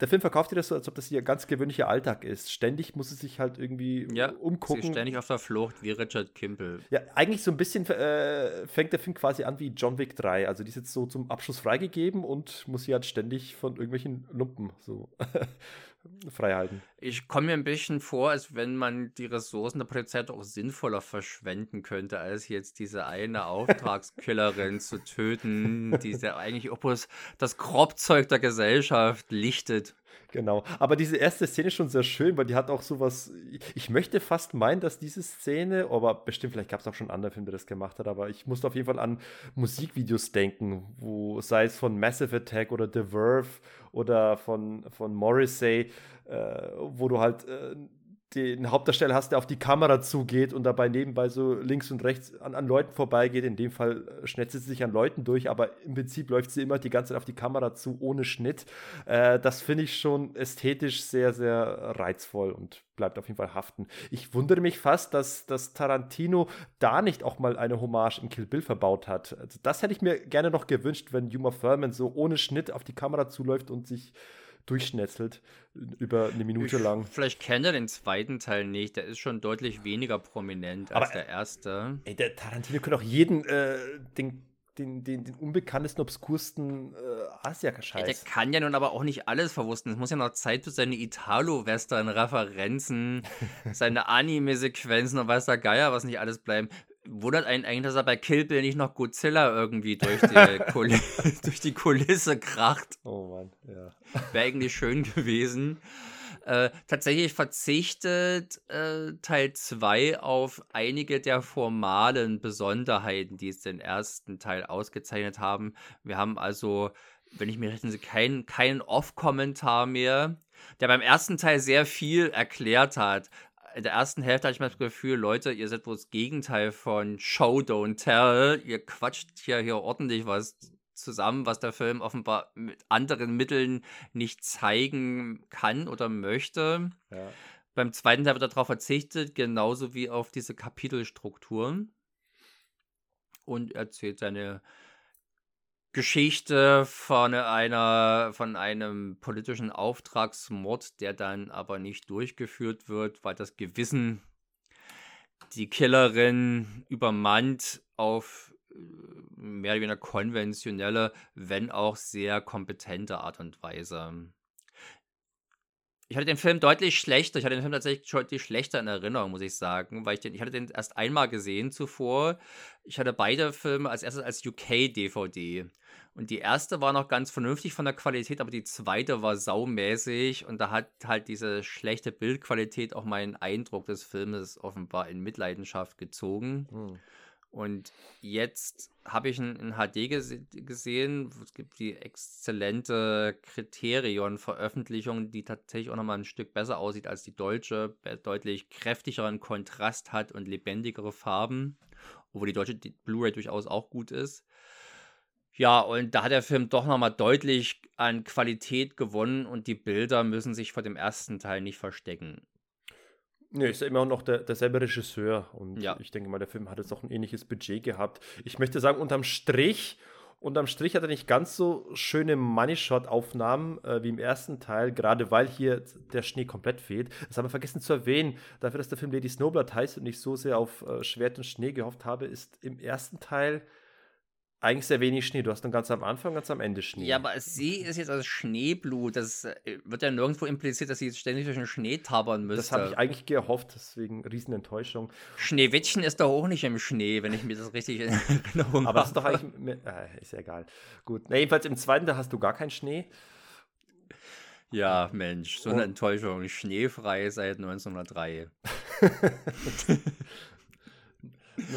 der Film verkauft ihr das so, als ob das ihr ganz gewöhnlicher Alltag ist. Ständig muss sie sich halt irgendwie ja, umgucken. Sie ist ständig auf der Flucht, wie Richard Kimpel. Ja, eigentlich so ein bisschen äh, fängt der Film quasi an wie John Wick 3. Also die ist jetzt so zum Abschluss freigegeben und muss sie halt ständig von irgendwelchen Lumpen so freihalten. Ich komme mir ein bisschen vor, als wenn man die Ressourcen der Polizei doch sinnvoller verschwenden könnte, als jetzt diese eine [LAUGHS] Auftragskillerin zu töten, die ja eigentlich Opus das Kropfzeug der Gesellschaft lichtet. Genau. Aber diese erste Szene ist schon sehr schön, weil die hat auch sowas. Ich möchte fast meinen, dass diese Szene, aber bestimmt, vielleicht gab es auch schon andere Filme, die das gemacht hat, aber ich musste auf jeden Fall an Musikvideos denken, wo sei es von Massive Attack oder The Verve oder von, von Morrissey, äh, wo du halt äh, den Hauptdarsteller hast, der auf die Kamera zugeht und dabei nebenbei so links und rechts an, an Leuten vorbeigeht. In dem Fall äh, schnetzelt sie sich an Leuten durch, aber im Prinzip läuft sie immer die ganze Zeit auf die Kamera zu, ohne Schnitt. Äh, das finde ich schon ästhetisch sehr, sehr reizvoll und bleibt auf jeden Fall haften. Ich wundere mich fast, dass, dass Tarantino da nicht auch mal eine Hommage in Kill Bill verbaut hat. Also das hätte ich mir gerne noch gewünscht, wenn Juma Thurman so ohne Schnitt auf die Kamera zuläuft und sich durchschnetzelt über eine Minute ich, lang. Vielleicht kennt er den zweiten Teil nicht, der ist schon deutlich weniger prominent als Aber, der erste. Ey, der Tarantino könnte auch jeden äh, den den, den, den unbekanntesten, obskursten äh, Ja, Asia-Scheiß. der kann ja nun aber auch nicht alles verwursten. Es muss ja noch Zeit für seine Italo-Western-Referenzen, [LAUGHS] seine Anime-Sequenzen und weiß der Geier, was nicht alles bleiben. Wundert einen eigentlich, dass er bei Kill Bill nicht noch Godzilla irgendwie durch die, [LAUGHS] Kuli [LAUGHS] durch die Kulisse kracht. oh Mann, ja. Wäre eigentlich schön gewesen. Äh, tatsächlich verzichtet äh, Teil 2 auf einige der formalen Besonderheiten, die es den ersten Teil ausgezeichnet haben. Wir haben also, wenn ich mich recht entsinne, keinen keinen Off-Kommentar mehr, der beim ersten Teil sehr viel erklärt hat. In der ersten Hälfte hatte ich mal das Gefühl, Leute, ihr seid wohl das Gegenteil von Show, Don't Tell. Ihr quatscht hier, hier ordentlich was zusammen, was der Film offenbar mit anderen Mitteln nicht zeigen kann oder möchte. ja. Beim zweiten Teil wird er darauf verzichtet, genauso wie auf diese Kapitelstrukturen. Und erzählt seine Geschichte von einer, von einem politischen Auftragsmord, der dann aber nicht durchgeführt wird, weil das Gewissen die Killerin übermannt auf äh, mehr oder weniger konventionelle, wenn auch sehr kompetente Art und Weise. Ich hatte den Film deutlich schlechter. Ich hatte den Film tatsächlich deutlich schlechter in Erinnerung, muss ich sagen, weil ich den, ich hatte den erst einmal gesehen zuvor. Ich hatte beide Filme als erstes als UK-DVD. Und die erste war noch ganz vernünftig von der Qualität, aber die zweite war saumäßig und da hat halt diese schlechte Bildqualität auch meinen Eindruck des Filmes offenbar in Mitleidenschaft gezogen. Hm. Und jetzt habe ich ihn in HD gese gesehen. Es gibt die exzellente Kriterion-Veröffentlichung, die tatsächlich auch nochmal ein Stück besser aussieht als die deutsche, deutlich kräftigeren Kontrast hat und lebendigere Farben, obwohl die deutsche Blu-ray durchaus auch gut ist. Ja, und da hat der Film doch nochmal deutlich an Qualität gewonnen und die Bilder müssen sich vor dem ersten Teil nicht verstecken. Nee, ist ja immer noch der, derselbe Regisseur und Ja. ich denke mal, der Film hat jetzt auch ein ähnliches Budget gehabt. Ich möchte sagen, unterm Strich, unterm Strich hat er nicht ganz so schöne Money-Shot-Aufnahmen äh, wie im ersten Teil, gerade weil hier der Schnee komplett fehlt. Das haben wir vergessen zu erwähnen. Dafür, dass der Film Lady Snowblood heißt und ich so sehr auf äh, Schwert und Schnee gehofft habe, ist im ersten Teil eigentlich sehr wenig Schnee. Du hast dann ganz am Anfang, ganz am Ende Schnee. Ja, aber sie ist jetzt als Schneeblut. Das äh, wird ja nirgendwo impliziert, dass sie jetzt ständig durch den Schnee tabern müsste. das habe ich eigentlich gehofft, deswegen Riesenenttäuschung. Schneewittchen ist doch auch nicht im Schnee, wenn ich mir das richtig in [LAUGHS] Erinnerung Aber das ist doch habe. eigentlich. mehr- Äh, ist ja egal. Gut. Na, jedenfalls im zweiten, da hast du gar keinen Schnee. Ja, Mensch, so eine Enttäuschung. Schneefrei seit 1903. [LAUGHS] [LAUGHS]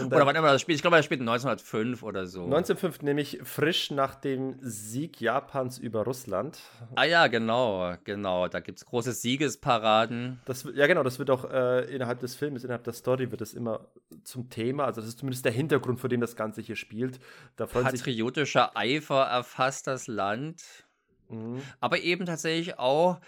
Oder wann immer das spielt. Ich glaube, das spielt 1905 oder so. 1905, nämlich frisch nach dem Sieg Japans über Russland. ah ja, genau, genau. Da gibt es große Siegesparaden. Das, ja, genau, das wird auch äh, innerhalb des Films, innerhalb der Story wird das immer zum Thema. Also, das ist zumindest der Hintergrund, vor dem das Ganze hier spielt. Patriotischer Eifer erfasst das Land. Mhm. aber eben tatsächlich auch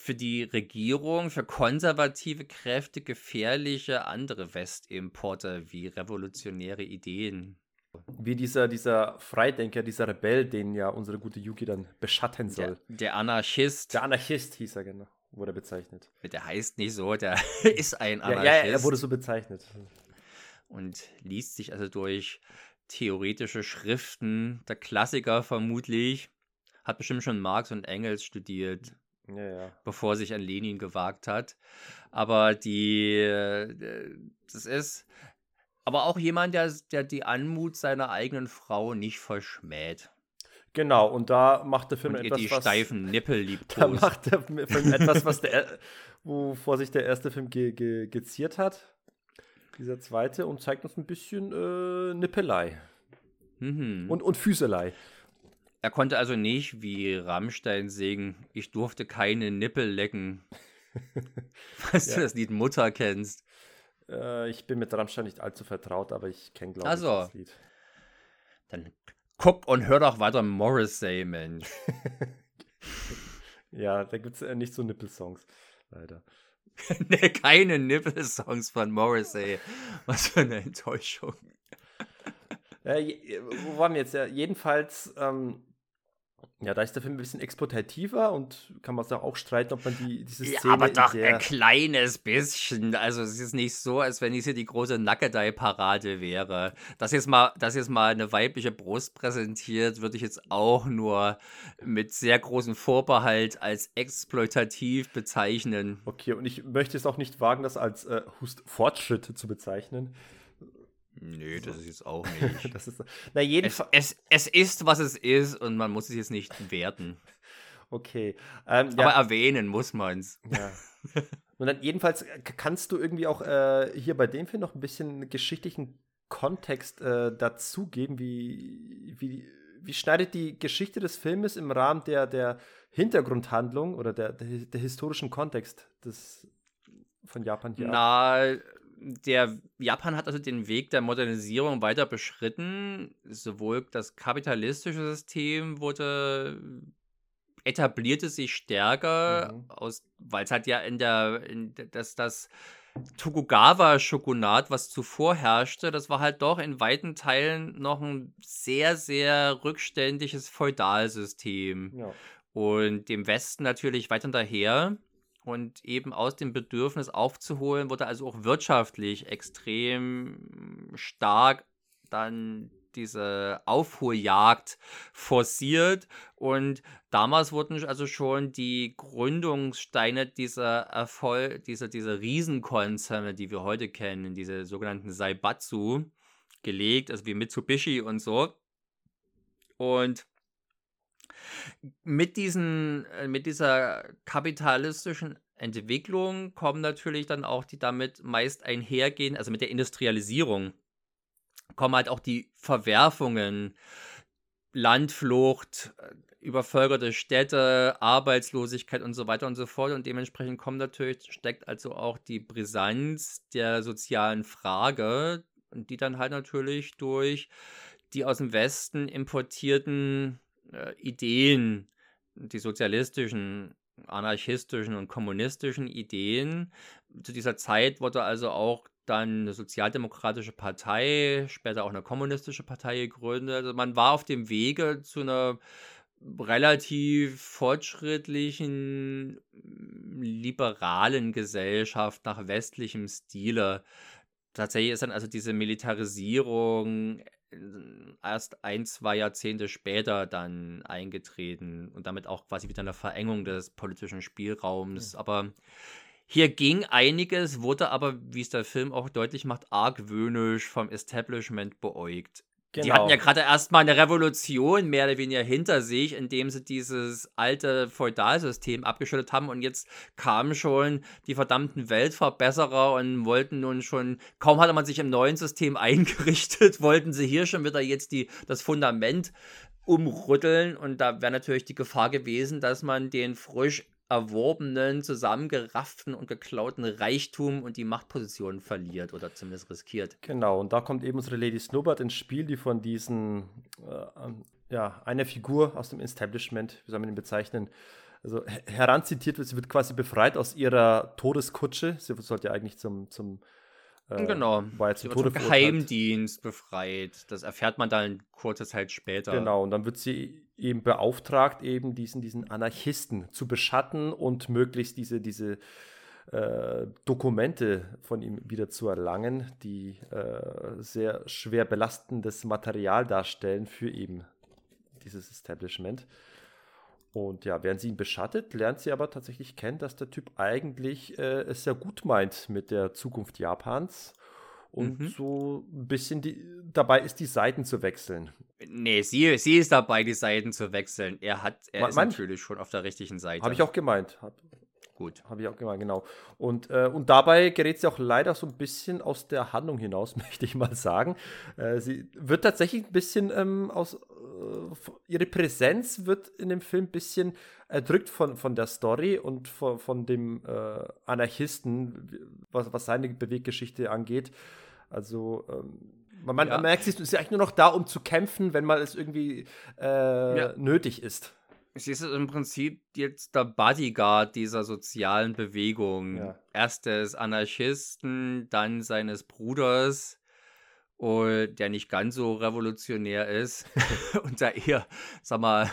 für die Regierung, für konservative Kräfte gefährliche andere Westimporte wie revolutionäre Ideen. Wie dieser, dieser Freidenker, dieser Rebell, den ja unsere gute Yuki dann beschatten Der, soll. der Anarchist, Der Anarchist hieß er, genau. Wurde er bezeichnet. der heißt nicht so, der [LAUGHS] ist ein Ja, Anarchist ja, er wurde so bezeichnet. und liest sich also durch theoretische Schriften, der Klassiker vermutlich, hat bestimmt schon Marx und Engels studiert. Ja, ja. bevor er sich an Lenin gewagt hat. Aber die, äh, das ist aber auch jemand, der, der die Anmut seiner eigenen Frau nicht verschmäht Genau, und da macht der Film und ihr etwas, die was. steifen Nippel [LAUGHS] Da liebkost. macht der Film etwas, was der, wovor sich der erste Film ge, ge, geziert hat. Dieser zweite und zeigt uns ein bisschen äh, Nippelei Mhm. und, und Füßelei. Er konnte also nicht wie Rammstein singen, ich durfte keine Nippel lecken. [LAUGHS] Falls du Ja. das Lied Mutter kennst. Äh, ich bin mit Rammstein nicht allzu vertraut, aber ich kenne, glaube Ach ich, das Lied. Dann guck und hör doch weiter Morrissey, Mensch. [LAUGHS] Ja, da gibt es äh, nicht so Nippelsongs, leider. [LAUGHS] nee, keine Nippel-Songs von Morrissey. Was für eine Enttäuschung. Äh, wo waren wir jetzt? Ja, jedenfalls ähm, Ja, da ist der Film ein bisschen exploitativer und kann man auch streiten, ob man die, diese Szene. Ja, aber doch ein kleines bisschen. Also es ist nicht so, als wenn es hier die große Nackedei-Parade wäre. Dass jetzt, mal, dass jetzt mal eine weibliche Brust präsentiert, würde ich jetzt auch nur mit sehr großem Vorbehalt als exploitativ bezeichnen. Okay, und ich möchte es auch nicht wagen, das als äh, Fortschritt zu bezeichnen. Nö, das ist jetzt auch nicht. [LAUGHS] das ist, na, jedenfalls. Es, es, es, ist, was es ist und man muss es jetzt nicht werten. [LAUGHS] Okay. Ähm, Aber ja. erwähnen muss man es. Ja. Und dann jedenfalls kannst du irgendwie auch äh, hier bei dem Film noch ein bisschen geschichtlichen Kontext äh, dazugeben, wie, wie, wie schneidet die Geschichte des Filmes im Rahmen der, der Hintergrundhandlung oder der, der, der historischen Kontext des, von Japan hier Na, ab? Der Japan hat also den Weg der Modernisierung weiter beschritten. Sowohl das kapitalistische System wurde etablierte sich stärker, mhm. weil es halt ja in der, in, dass das Tokugawa-Shogunat, was zuvor herrschte, das war halt doch in weiten Teilen noch ein sehr, sehr rückständiges Feudalsystem. Ja. Und dem Westen natürlich weit hinterher und eben aus dem Bedürfnis aufzuholen, wurde also auch wirtschaftlich extrem stark dann diese Aufholjagd forciert und damals wurden also schon die Gründungssteine dieser Erfolg, dieser, dieser Riesenkonzerne, die wir heute kennen, diese sogenannten Saibatsu, gelegt, also wie Mitsubishi und so. Und mit, diesen, äh, mit dieser kapitalistischen Entwicklung kommen natürlich dann auch die damit meist einhergehen, also mit der Industrialisierung, kommen halt auch die Verwerfungen, Landflucht, äh, übervölkerte Städte, Arbeitslosigkeit und so weiter und so fort. Und dementsprechend kommt natürlich, steckt also auch die Brisanz der sozialen Frage, die dann halt natürlich durch die aus dem Westen importierten äh, Ideen, die sozialistischen, anarchistischen und kommunistischen Ideen. Zu dieser Zeit wurde also auch dann eine sozialdemokratische Partei, später auch eine kommunistische Partei gegründet. Also man war auf dem Wege zu einer relativ fortschrittlichen, liberalen Gesellschaft nach westlichem Stile. Tatsächlich ist dann also diese Militarisierung erst ein, zwei Jahrzehnte später dann eingetreten und damit auch quasi wieder eine Verengung des politischen Spielraums. Mhm. Aber hier ging einiges, wurde aber, wie es der Film auch deutlich macht, argwöhnisch vom Establishment beäugt. Genau. Die hatten ja gerade erstmal eine Revolution mehr oder weniger hinter sich, indem sie dieses alte Feudalsystem abgeschüttet haben und jetzt kamen schon die verdammten Weltverbesserer und wollten nun schon, kaum hatte man sich im neuen System [LAUGHS] eingerichtet, wollten sie hier schon wieder jetzt die, das Fundament umrütteln und da wäre natürlich die Gefahr gewesen, dass man den frisch erworbenen, zusammengerafften und geklauten Reichtum und die Machtposition verliert oder zumindest riskiert. Genau, und da kommt eben unsere Lady Snowbird ins Spiel, die von diesen, äh, ja, einer Figur aus dem Establishment, wie soll man ihn bezeichnen, also heranzitiert wird. Sie wird quasi befreit aus ihrer Todeskutsche. Sie sollte ja eigentlich zum, zum äh, genau. War jetzt zum Tode Geheimdienst befreit. Das erfährt man dann kurze Zeit später. Genau, und dann wird sie eben beauftragt, eben diesen, diesen Anarchisten zu beschatten und möglichst diese, diese äh, Dokumente von ihm wieder zu erlangen, die äh, sehr schwer belastendes Material darstellen für eben dieses Establishment. Und ja, während sie ihn beschattet, lernt sie aber tatsächlich kennen, dass der Typ eigentlich äh, es sehr gut meint mit der Zukunft Japans und mhm. so ein bisschen die, dabei ist, die Seiten zu wechseln. Nee, sie, sie ist dabei, die Seiten zu wechseln. Er hat, er Man, ist natürlich schon auf der richtigen Seite. Habe ich auch gemeint. Hab, Gut. Habe ich auch gemeint, genau. Und, äh, und dabei gerät sie auch leider so ein bisschen aus der Handlung hinaus, [LAUGHS] möchte ich mal sagen. Äh, sie wird tatsächlich ein bisschen ähm, aus. Äh, ihre Präsenz wird in dem Film ein bisschen erdrückt von, von der Story und von, von dem äh, Anarchisten, was, was seine Beweggeschichte angeht. Also. Ähm, man, man ja. merkt, sie ist ja eigentlich nur noch da, um zu kämpfen, wenn mal es irgendwie äh, ja. nötig ist. Sie ist im Prinzip jetzt der Bodyguard dieser sozialen Bewegung. Ja. Erst des Anarchisten, dann seines Bruders der nicht ganz so revolutionär ist [LAUGHS] und da eher, sag mal,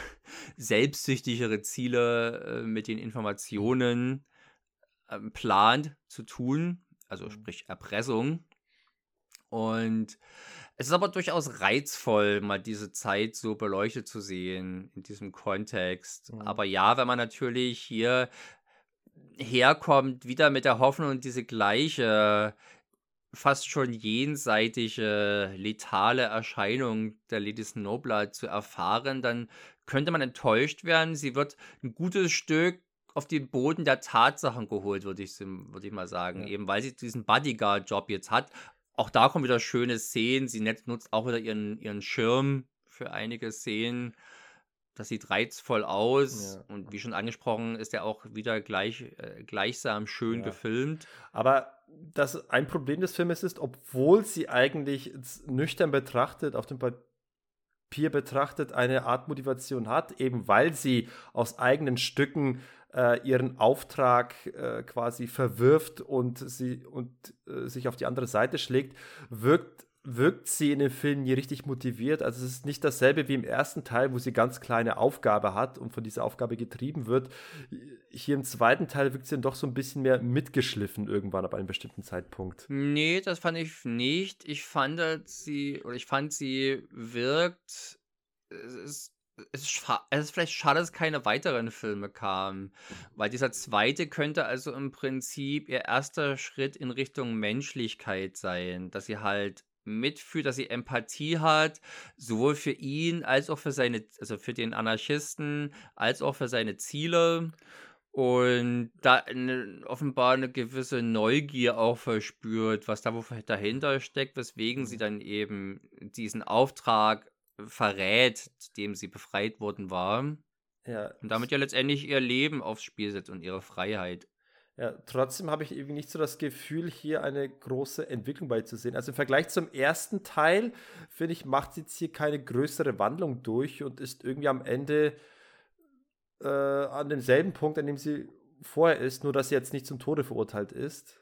selbstsüchtigere Ziele äh, mit den Informationen äh, plant zu tun, also mhm. sprich Erpressung. Und es ist aber durchaus reizvoll, mal diese Zeit so beleuchtet zu sehen in diesem Kontext. Mhm. Aber ja, wenn man natürlich hier herkommt, wieder mit der Hoffnung, diese gleiche fast schon jenseitige, letale Erscheinung der Lady Snowblood zu erfahren, dann könnte man enttäuscht werden. Sie wird ein gutes Stück auf den Boden der Tatsachen geholt, würde ich, würd ich mal sagen. Ja. Eben weil sie diesen Bodyguard-Job jetzt hat. Auch da kommen wieder schöne Szenen. Sie nutzt auch wieder ihren, ihren Schirm für einige Szenen. Das sieht reizvoll aus ja. und wie schon angesprochen, ist er auch wieder gleich, äh, gleichsam schön ja. gefilmt. Aber das ein Problem des Filmes ist, obwohl sie eigentlich nüchtern betrachtet, auf dem Papier betrachtet, eine Art Motivation hat, eben weil sie aus eigenen Stücken äh, ihren Auftrag äh, quasi verwirft und sie und äh, sich auf die andere Seite schlägt, wirkt wirkt sie in dem Film nie richtig motiviert. Also es ist nicht dasselbe wie im ersten Teil, wo sie ganz kleine Aufgabe hat und von dieser Aufgabe getrieben wird. Hier im zweiten Teil wirkt sie dann doch so ein bisschen mehr mitgeschliffen irgendwann ab einem bestimmten Zeitpunkt. Nee, das fand ich nicht. Ich fand sie, oder ich fand sie wirkt, es ist, es ist, vielleicht schade, dass keine weiteren Filme kamen, weil dieser zweite könnte also im Prinzip ihr erster Schritt in Richtung Menschlichkeit sein, dass sie halt mitfühlt, dass sie Empathie hat, sowohl für ihn als auch für seine, also für den Anarchisten, als auch für seine Ziele. Und da eine, offenbar eine gewisse Neugier auch verspürt, was da dahinter steckt, weswegen sie mhm. dann eben diesen Auftrag verrät, dem sie befreit worden war. Ja. Und damit ja letztendlich ihr Leben aufs Spiel setzt und ihre Freiheit. Ja, trotzdem habe ich irgendwie nicht so das Gefühl, hier eine große Entwicklung beizusehen. Also im Vergleich zum ersten Teil, finde ich, macht sie jetzt hier keine größere Wandlung durch und ist irgendwie am Ende äh, an demselben Punkt, an dem sie vorher ist, nur dass sie jetzt nicht zum Tode verurteilt ist.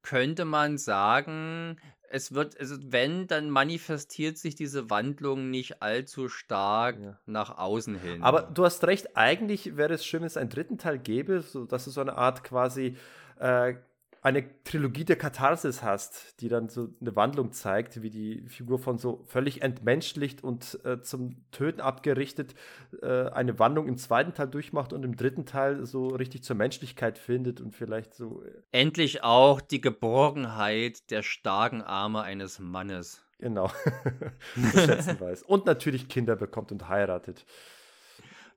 Könnte man sagen, es wird, also wenn, dann manifestiert sich diese Wandlung nicht allzu stark ja. nach außen hin. Aber du hast recht, eigentlich wäre es schön, wenn es einen dritten Teil gäbe, so dass es so eine Art quasi äh, eine Trilogie der Katharsis hast, die dann so eine Wandlung zeigt, wie die Figur von so völlig entmenschlicht und äh, zum Töten abgerichtet äh, eine Wandlung im zweiten Teil durchmacht und im dritten Teil so richtig zur Menschlichkeit findet und vielleicht so. Äh Endlich auch die Geborgenheit der starken Arme eines Mannes. Genau. [LAUGHS] zu schätzen weiß. Und natürlich Kinder bekommt und heiratet.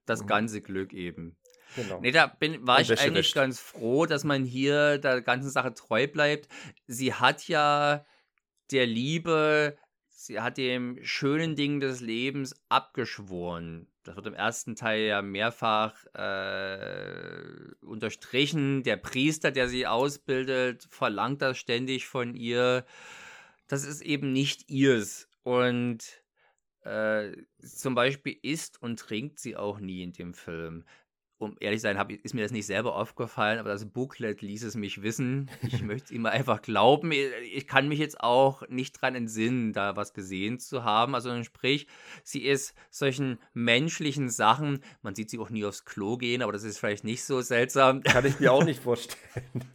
Das mhm. ganze Glück eben. Genau. Nee, da bin, war ich eigentlich ganz froh, dass man hier der ganzen Sache treu bleibt. Sie hat ja der Liebe, sie hat dem schönen Ding des Lebens abgeschworen. Das wird im ersten Teil ja mehrfach äh, unterstrichen. Der Priester, der sie ausbildet, verlangt das ständig von ihr. Das ist eben nicht ihrs. Und äh, zum Beispiel isst und trinkt sie auch nie in dem Film um ehrlich zu sein, hab, ist mir das nicht selber aufgefallen, aber das Booklet ließ es mich wissen. Ich [LAUGHS] möchte es immer einfach glauben. Ich kann mich jetzt auch nicht dran entsinnen, da was gesehen zu haben. Also sprich, sie ist solchen menschlichen Sachen, man sieht sie auch nie aufs Klo gehen, aber das ist vielleicht nicht so seltsam. Kann ich mir auch nicht [LAUGHS] vorstellen.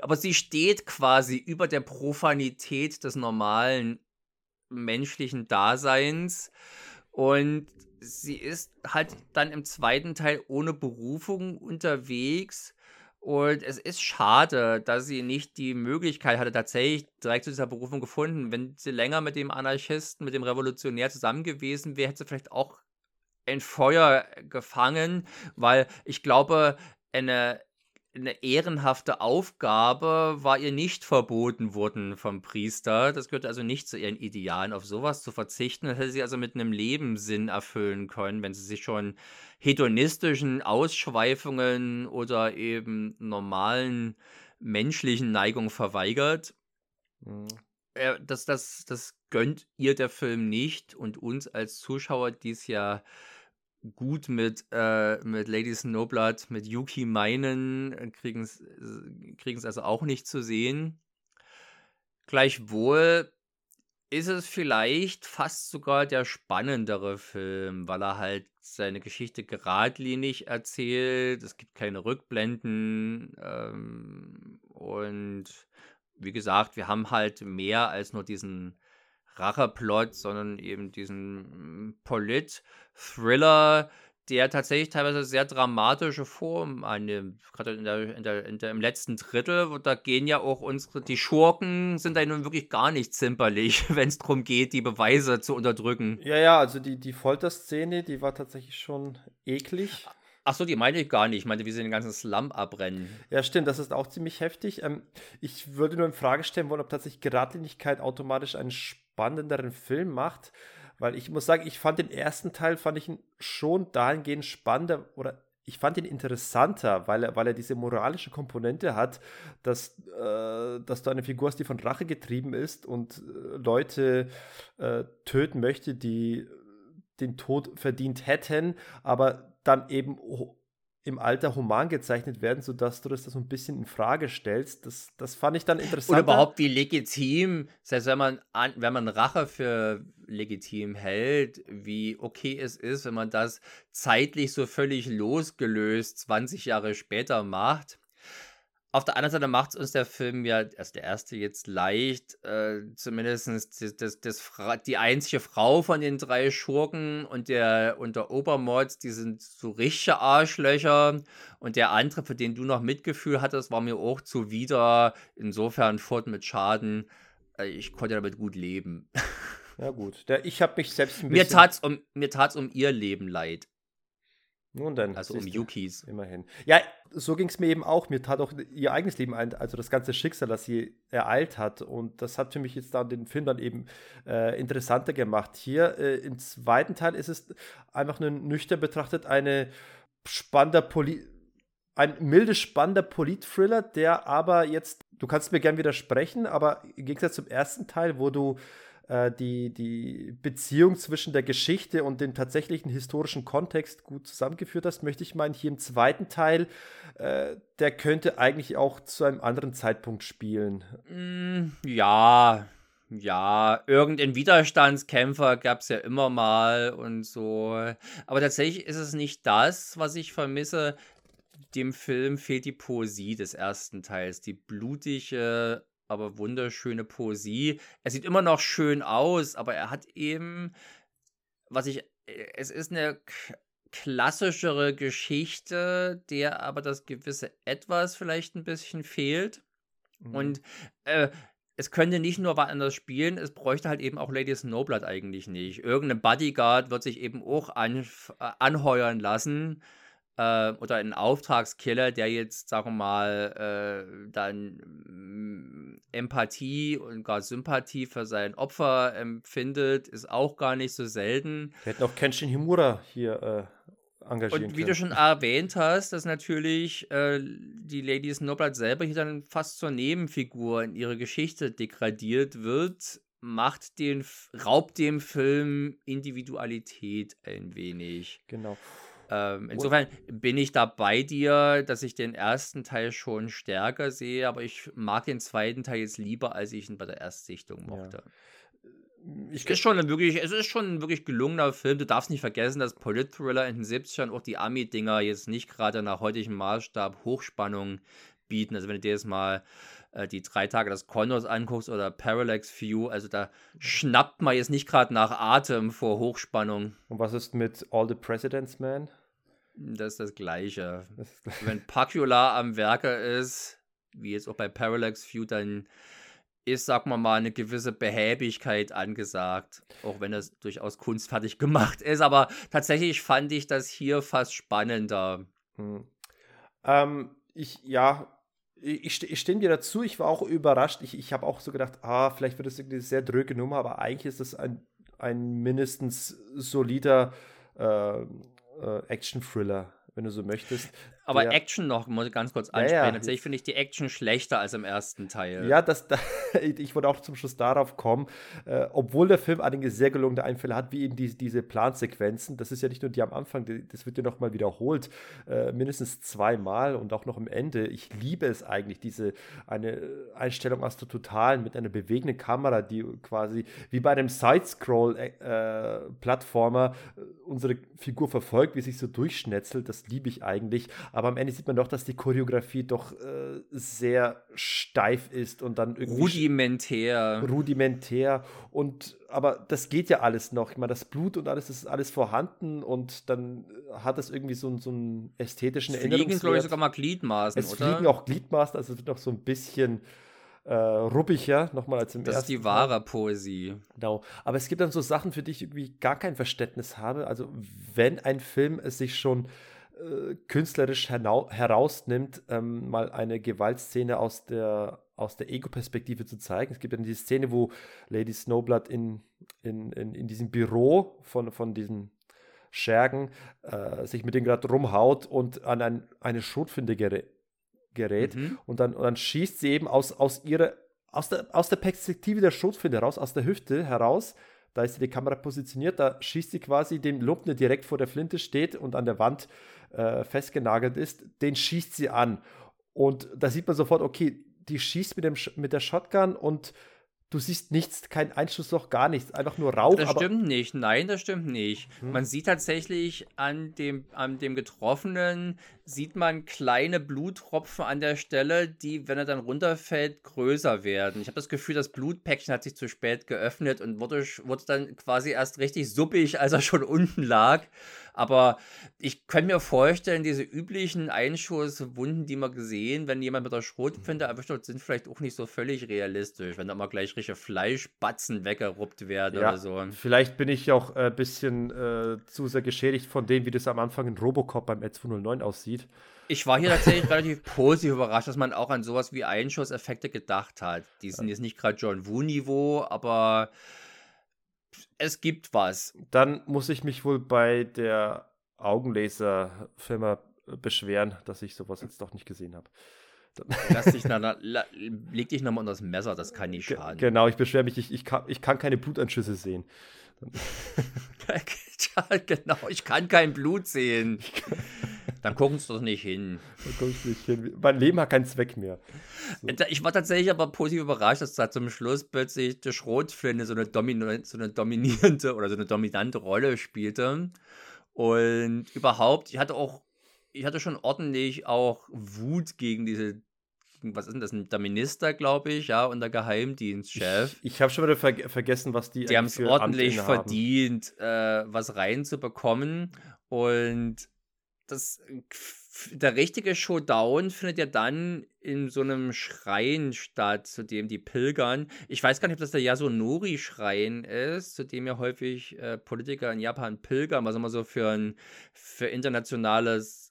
aber sie steht quasi über der Profanität des normalen menschlichen Daseins und sie ist halt dann im zweiten Teil ohne Berufung unterwegs. Und es ist schade, dass sie nicht die Möglichkeit hatte, tatsächlich direkt zu dieser Berufung gefunden. Wenn sie länger mit dem Anarchisten, mit dem Revolutionär zusammen gewesen wäre, hätte sie vielleicht auch ein Feuer gefangen, weil ich glaube, eine eine ehrenhafte Aufgabe war ihr nicht verboten worden vom Priester. Das gehört also nicht zu ihren Idealen, auf sowas zu verzichten. Das hätte sie also mit einem Lebenssinn erfüllen können, wenn sie sich schon hedonistischen Ausschweifungen oder eben normalen menschlichen Neigungen verweigert. Mhm. Das, das, das gönnt ihr der Film nicht und uns als Zuschauer, die es ja gut mit, äh, mit Lady Snowblood, mit Yuki meinen, äh, kriegen es also auch nicht zu sehen. Gleichwohl ist es vielleicht fast sogar der spannendere Film, weil er halt seine Geschichte geradlinig erzählt. Es gibt keine Rückblenden. Ähm, und wie gesagt, wir haben halt mehr als nur diesen Racheplot, sondern eben diesen mm, Polit-Thriller, der tatsächlich teilweise sehr dramatische Form annimmt. Gerade in der, in der, in der, im letzten Drittel, da gehen ja auch unsere, die Schurken sind da nun wirklich gar nicht zimperlich, [LAUGHS] wenn es darum geht, die Beweise zu unterdrücken. Ja, ja, also die, die Folterszene, die war tatsächlich schon eklig. Ach so, die meine ich gar nicht. Ich meinte, wie sie den ganzen Slum abbrennen. Ja, stimmt, das ist auch ziemlich heftig. Ähm, ich würde nur in Frage stellen wollen, ob tatsächlich Geradlinigkeit automatisch einen spannenderen Film macht. Weil ich muss sagen, ich fand den ersten Teil, fand ich schon dahingehend spannender oder ich fand ihn interessanter, weil er, weil er diese moralische Komponente hat, dass, äh, dass du eine Figur hast, die von Rache getrieben ist und äh, Leute äh, töten möchte, die den Tod verdient hätten, aber dann eben im Alter human gezeichnet werden, sodass du das so ein bisschen in Frage stellst. Das, das fand ich dann interessant. Oder überhaupt wie legitim, selbst wenn man, an, wenn man Rache für legitim hält, wie okay es ist, wenn man das zeitlich so völlig losgelöst 20 Jahre später macht. Auf der anderen Seite macht es uns der Film ja, also der erste jetzt leicht, äh, zumindest das, das, das, die einzige Frau von den drei Schurken und der, und der Obermord, die sind so richtige Arschlöcher. Und der andere, für den du noch Mitgefühl hattest, war mir auch zuwider. Insofern fort mit Schaden. Äh, ich konnte damit gut leben. [LAUGHS] Ja, gut. Der, ich habe mich selbst ein bisschen. Mir tat es um, um ihr Leben leid. Nun dann. Also um Yukis. Immerhin. Ja, so ging es mir eben auch. Mir tat auch ihr eigenes Leben ein, also das ganze Schicksal, das sie ereilt hat. Und das hat für mich jetzt dann den Film dann eben äh, interessanter gemacht. Hier äh, im zweiten Teil ist es einfach nur nüchtern betrachtet eine spannender Poli ein milde spannender Polit-Thriller, der aber jetzt, du kannst mir gern widersprechen, aber im Gegensatz zum ersten Teil, wo du äh, die, die Beziehung zwischen der Geschichte und dem tatsächlichen historischen Kontext gut zusammengeführt hast, möchte ich meinen, hier im zweiten Teil, äh, der könnte eigentlich auch zu einem anderen Zeitpunkt spielen. Mm, ja, ja, irgendein Widerstandskämpfer gab es ja immer mal und so. Aber tatsächlich ist es nicht das, was ich vermisse. Dem Film fehlt die Poesie des ersten Teils, die blutige aber wunderschöne Poesie. Er sieht immer noch schön aus, aber er hat eben, was ich, äh, es ist eine klassischere Geschichte, der aber das gewisse Etwas vielleicht ein bisschen fehlt. Mhm. Und äh, es könnte nicht nur anders spielen, es bräuchte halt eben auch Lady Snowblood eigentlich nicht. Irgendein Bodyguard wird sich eben auch an, äh, anheuern lassen äh, oder ein Auftragskiller, der jetzt, sagen wir mal, äh, dann mm, Empathie und gar Sympathie für sein Opfer empfindet, ist auch gar nicht so selten. Wir hätten auch Kenshin Himura hier äh, engagieren Und wie können. du schon erwähnt hast, dass natürlich äh, die Lady Snowblood selber hier dann fast zur Nebenfigur in ihre Geschichte degradiert wird, macht den, raubt dem Film Individualität ein wenig. Genau. Ähm, insofern bin ich da bei dir, dass ich den ersten Teil schon stärker sehe, aber ich mag den zweiten Teil jetzt lieber, als ich ihn bei der Erstsichtung mochte. Ja. Ich ist schon wirklich, es ist schon ein wirklich gelungener Film. Du darfst nicht vergessen, dass Polit-Thriller in den 70ern auch die Ami-Dinger jetzt nicht gerade nach heutigem Maßstab Hochspannung bieten. Also wenn du dir jetzt mal äh, die drei Tage des Condors anguckst oder Parallax View, also da schnappt man jetzt nicht gerade nach Atem vor Hochspannung. Und was ist mit All the President's Man? Das ist das Gleiche. Das ist Wenn Pacula am Werke ist, wie jetzt auch bei Parallax View, dann ist, sag mal mal, eine gewisse Behäbigkeit angesagt, auch wenn das durchaus kunstfertig [LAUGHS] gemacht ist. Aber tatsächlich fand ich das hier fast spannender. Hm. Ähm, ich, ja, ich, ich stimme dir dazu. Ich war auch überrascht. Ich, ich habe auch so gedacht, ah, vielleicht wird das irgendwie eine sehr dröge Nummer, aber eigentlich ist das ein, ein mindestens solider äh, äh, Action-Thriller, wenn du so möchtest. Aber der, Action noch, muss ich ganz kurz Ja, ja, ansprechen. Tatsächlich finde ich die Action schlechter als im ersten Teil. Ja, das, da, [LAUGHS] ich wollte auch zum Schluss darauf kommen, äh, obwohl der Film einige sehr gelungene Einfälle hat, wie eben die, diese Plansequenzen, das ist ja nicht nur die am Anfang, die, das wird ja nochmal wiederholt, äh, mindestens zweimal und auch noch am Ende. Ich liebe es eigentlich, diese eine Einstellung aus der Totalen mit einer bewegenden Kamera, die quasi wie bei einem Sidescroll-Plattformer äh, unsere Figur verfolgt, wie sich so durchschnetzelt, das liebe ich eigentlich. Aber am Ende sieht man doch, dass die Choreografie doch äh, sehr steif ist und dann irgendwie Rudimentär. rudimentär und aber das geht ja alles noch. Ich meine, das Blut und alles das ist alles vorhanden und dann hat es irgendwie so, einen- so einen ästhetischen Es fliegen, glaube ich, sogar mal Gliedmaßen, es oder? fliegen auch Gliedmaßen, also es wird noch so ein bisschen äh, ruppiger, nochmal als im das ist ersten die Teil. wahre Poesie. Genau. Aber es gibt dann so Sachen, für die ich irgendwie gar kein Verständnis habe. Also, wenn ein Film es sich schon äh, künstlerisch herausnimmt, ähm, mal eine Gewaltszene aus der, aus der Ego-Perspektive zu zeigen. Es gibt dann die Szene, wo Lady Snowblood in, in, in, in diesem Büro von, von diesen Schergen äh, sich mit denen gerade rumhaut und an ein, eine Schrotflinte gerät. gerät Mhm. und dann, und dann schießt sie eben aus, aus ihrer, aus der, aus der Perspektive der Schrotflinte heraus, aus der Hüfte heraus, da ist die Kamera positioniert, da schießt sie quasi den Lumpen, der direkt vor der Flinte steht und an der Wand äh, festgenagelt ist, den schießt sie an. Und da sieht man sofort, okay, die schießt mit, dem, mit der Shotgun und du siehst nichts, kein Einschussloch, gar nichts, einfach nur Rauch. Das stimmt nicht. Nein, das stimmt nicht. Hm. Man sieht tatsächlich an dem, an dem Getroffenen, sieht man kleine Bluttropfen an der Stelle, die, wenn er dann runterfällt, größer werden. Ich habe das Gefühl, das Blutpäckchen hat sich zu spät geöffnet und wurde, wurde dann quasi erst richtig suppig, als er schon unten lag. Aber ich könnte mir vorstellen, diese üblichen Einschusswunden, die man gesehen, wenn jemand mit der Schrotflinte erwischt wird, sind vielleicht auch nicht so völlig realistisch, wenn da mal gleich richtige Fleischbatzen weggeruppt werden ja, oder so. vielleicht bin ich auch ein bisschen äh, zu sehr geschädigt von dem, wie das am Anfang in Robocop beim L209 aussieht. Ich war hier tatsächlich [LAUGHS] relativ positiv überrascht, dass man auch an sowas wie Einschusseffekte gedacht hat. Die sind jetzt nicht gerade John Woo-Niveau, aber es gibt was. Dann muss ich mich wohl bei der Augenlaser-Firma beschweren, dass ich sowas jetzt doch nicht gesehen habe. Lass dich [LAUGHS] na, na, leg dich nochmal unter das Messer, das kann nicht schaden. genau, ich beschwere mich, ich, ich, kann, ich kann keine Blutanschüsse sehen. [LAUGHS] genau, ich kann kein Blut sehen. Dann gucken Sie doch nicht hin. Da komm ich nicht hin. Mein Leben hat keinen Zweck mehr. Da- Ich war tatsächlich aber positiv überrascht, dass da zum Schluss plötzlich die Schrotflinte so eine, domino so eine dominierende oder so eine dominante Rolle spielte. Und überhaupt, ich hatte auch, ich hatte schon ordentlich auch Wut gegen diese, was ist denn das, der Minister, glaube ich, ja, und der Geheimdienstchef. Ich, ich habe schon wieder ver vergessen, was die Die haben es ordentlich verdient, äh, was reinzubekommen. Und das, der richtige Showdown findet ja dann in so einem Schrein statt, zu dem die pilgern. Ich weiß gar nicht, ob das der Yasunori-Schrein ist, zu dem ja häufig äh, Politiker in Japan pilgern, was immer so für ein für internationales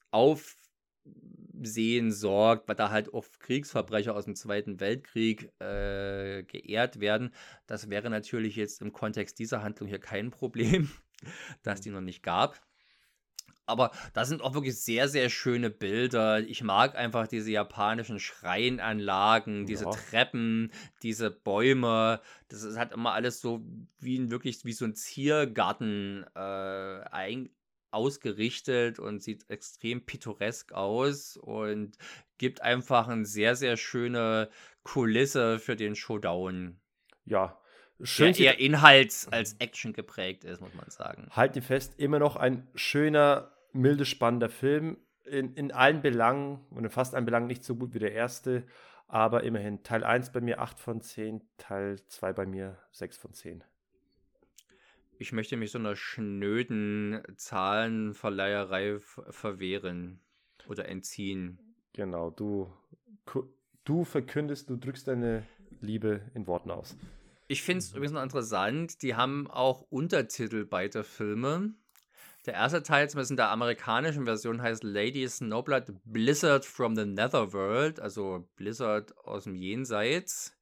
Aufsehen sorgt, weil da halt auch Kriegsverbrecher aus dem Zweiten Weltkrieg äh, geehrt werden. Das wäre natürlich jetzt im Kontext dieser Handlung hier kein Problem, [LAUGHS] dass Mhm. die noch nicht gab. Aber das sind auch wirklich sehr, sehr schöne Bilder. Ich mag einfach diese japanischen Schreinanlagen, diese Ja. Treppen, diese Bäume. Das ist halt immer alles so wie ein wirklich wie so ein Ziergarten äh, ein, ausgerichtet und sieht extrem pittoresk aus und gibt einfach eine sehr, sehr schöne Kulisse für den Showdown. Ja, schön. Der eher Inhalts als Action geprägt ist, muss man sagen. Halten die fest, immer noch ein schöner, milde, spannender Film. In, in allen Belangen und in fast allen Belangen nicht so gut wie der erste, aber immerhin Teil 1 bei mir 8 von 10, Teil 2 bei mir 6 von 10. Ich möchte mich so einer schnöden Zahlenverleiherei verwehren oder entziehen. Genau, du, du verkündest, du drückst deine Liebe in Worten aus. Ich finde es übrigens noch interessant, die haben auch Untertitel beider Filme. Der erste Teil, zumindest in der amerikanischen Version, heißt Lady Snowblood Blizzard from the Netherworld, also Blizzard aus dem Jenseits.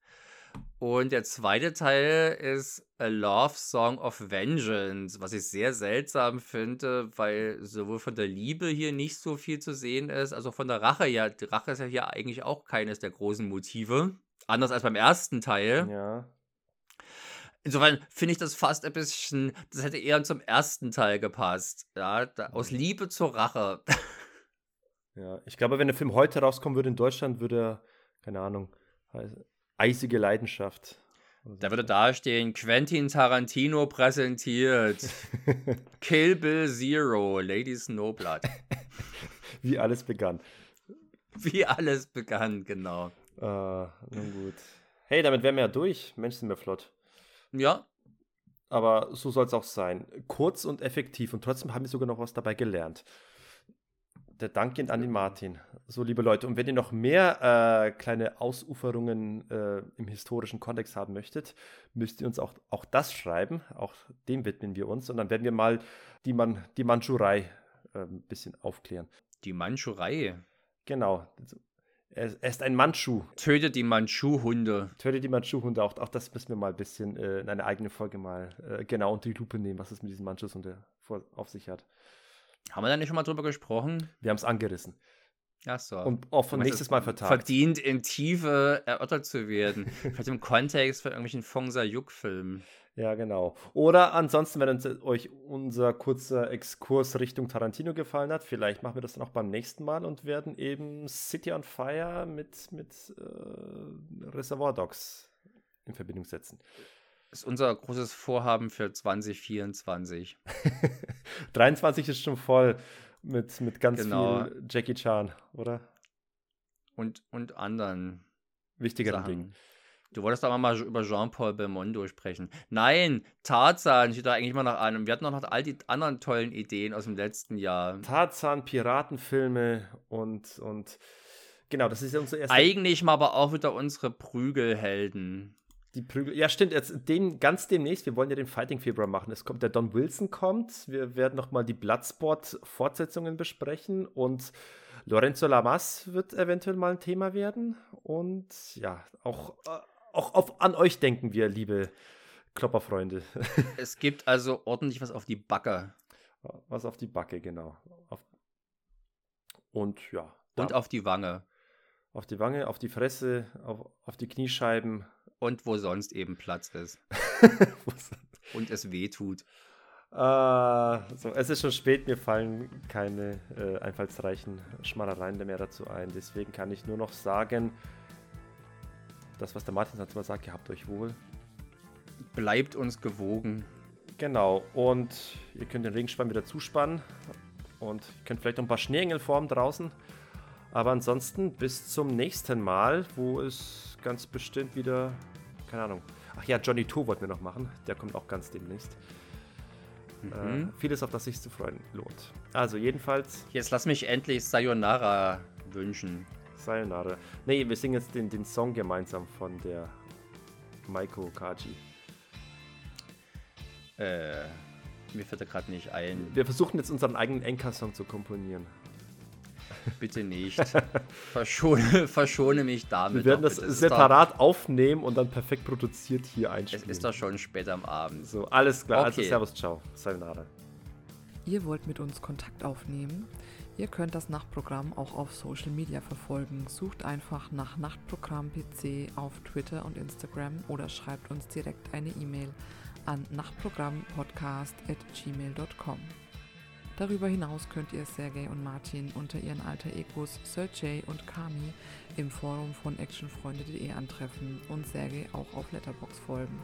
Und der zweite Teil ist A Love Song of Vengeance, was ich sehr seltsam finde, weil sowohl von der Liebe hier nicht so viel zu sehen ist, also von der Rache ja. Die Rache ist ja hier eigentlich auch keines der großen Motive. Anders als beim ersten Teil. Ja. Insofern finde ich das fast ein bisschen, das hätte eher zum ersten Teil gepasst. Ja, da, aus Liebe zur Rache. Ja, ich glaube, wenn der Film heute rauskommen würde in Deutschland, würde er, keine Ahnung, heißen, eisige Leidenschaft. Da würde da stehen, Quentin Tarantino präsentiert. [LAUGHS] Kill Bill Zero, Lady Snowblood. [LAUGHS] Wie alles begann. Wie alles begann, genau. Äh, nun gut. Hey, damit wären wir ja durch. Mensch, sind wir flott. Ja. Aber so soll es auch sein. Kurz und effektiv und trotzdem haben wir sogar noch was dabei gelernt. Der Dank geht an den Martin. So, liebe Leute, und wenn ihr noch mehr äh, kleine Ausuferungen äh, im historischen Kontext haben möchtet, müsst ihr uns auch, auch das schreiben. Auch dem widmen wir uns. Und dann werden wir mal die, Man die Mandschurei äh, ein bisschen aufklären. Die Mandschurei? Genau. Er, er ist ein Mandschu. Tötet die Mandschu-Hunde. Tötet die Mandschu-Hunde. Auch, auch das müssen wir mal ein bisschen äh, in einer eigenen Folge mal äh, genau unter die Lupe nehmen, was es mit diesen Mandschus auf sich hat. Haben wir da nicht schon mal drüber gesprochen? Wir haben es angerissen. Ach so. Und auch von nächstes Mal vertagt. Verdient in Tiefe erörtert zu werden. [LAUGHS] Vielleicht im Kontext von irgendwelchen Fong Sayuk-Filmen. Ja, genau. Oder ansonsten, wenn euch unser kurzer Exkurs Richtung Tarantino gefallen hat, vielleicht machen wir das dann auch beim nächsten Mal und werden eben City on Fire mit, mit äh, Reservoir Dogs in Verbindung setzen. Ist unser großes Vorhaben für 2024. 23 [LAUGHS] ist schon voll mit, mit ganz genau. viel Jackie Chan, oder? Und, und anderen wichtigeren Dingen. Du wolltest aber mal über Jean-Paul Belmondo sprechen. Nein, Tarzan steht da eigentlich immer noch an. wir hatten noch all die anderen tollen Ideen aus dem letzten Jahr. Tarzan, Piratenfilme und, und genau, das ist ja unser erster. Eigentlich mal aber auch wieder unsere Prügelhelden. Die Prügel. Ja, stimmt. Jetzt dem, ganz demnächst, wir wollen ja den Fighting Februar machen. Es kommt, der Don Wilson kommt. Wir werden nochmal die Bloodsport-Fortsetzungen besprechen und Lorenzo Lamas wird eventuell mal ein Thema werden. Und ja, auch, äh, auch auf, an euch denken wir, liebe Klopperfreunde. [LAUGHS] Es gibt also ordentlich was auf die Backe. Was auf die Backe, genau. Auf, und ja. Und auf die Wange. Auf die Wange, auf die Fresse, auf, auf die Kniescheiben und wo sonst eben Platz ist. [LAUGHS] und es weh tut. Uh, so, es ist schon spät, mir fallen keine äh, einfallsreichen Schmalereien mehr dazu ein. Deswegen kann ich nur noch sagen, das, was der Martin sonst mal sagt, ihr habt euch wohl. Bleibt uns gewogen. Genau, und ihr könnt den Regenspann wieder zuspannen und ihr könnt vielleicht noch ein paar Schneeengel formen draußen. Aber ansonsten bis zum nächsten Mal, wo es ganz bestimmt wieder, keine Ahnung. Ach ja, Johnny 2 wollten wir noch machen. Der kommt auch ganz demnächst. Mhm. Äh, vieles, auf das sich zu freuen lohnt. Also jedenfalls. Jetzt lass mich endlich Sayonara wünschen. Sayonara. Nee, wir singen jetzt den, den Song gemeinsam von der Maiko Kaji. Äh, mir fällt er gerade nicht ein. Wir versuchen jetzt unseren eigenen Enka-Song zu komponieren. Bitte nicht. Verschone, [LAUGHS] verschone mich damit. Wir werden das separat doch, aufnehmen und dann perfekt produziert hier einspielen. Es ist doch schon spät am Abend. So, alles klar. Also, okay. Also Servus, ciao. Sayonara. Ihr wollt mit uns Kontakt aufnehmen? Ihr könnt das Nachtprogramm auch auf Social Media verfolgen. Sucht einfach nach Nachtprogramm PC auf Twitter und Instagram oder schreibt uns direkt eine E-Mail an nachtprogrammpodcast.gmail.com. Darüber hinaus könnt ihr Sergei und Martin unter ihren alter Egos Sergey und Kami im Forum von actionfreunde.de antreffen und Sergei auch auf Letterbox folgen.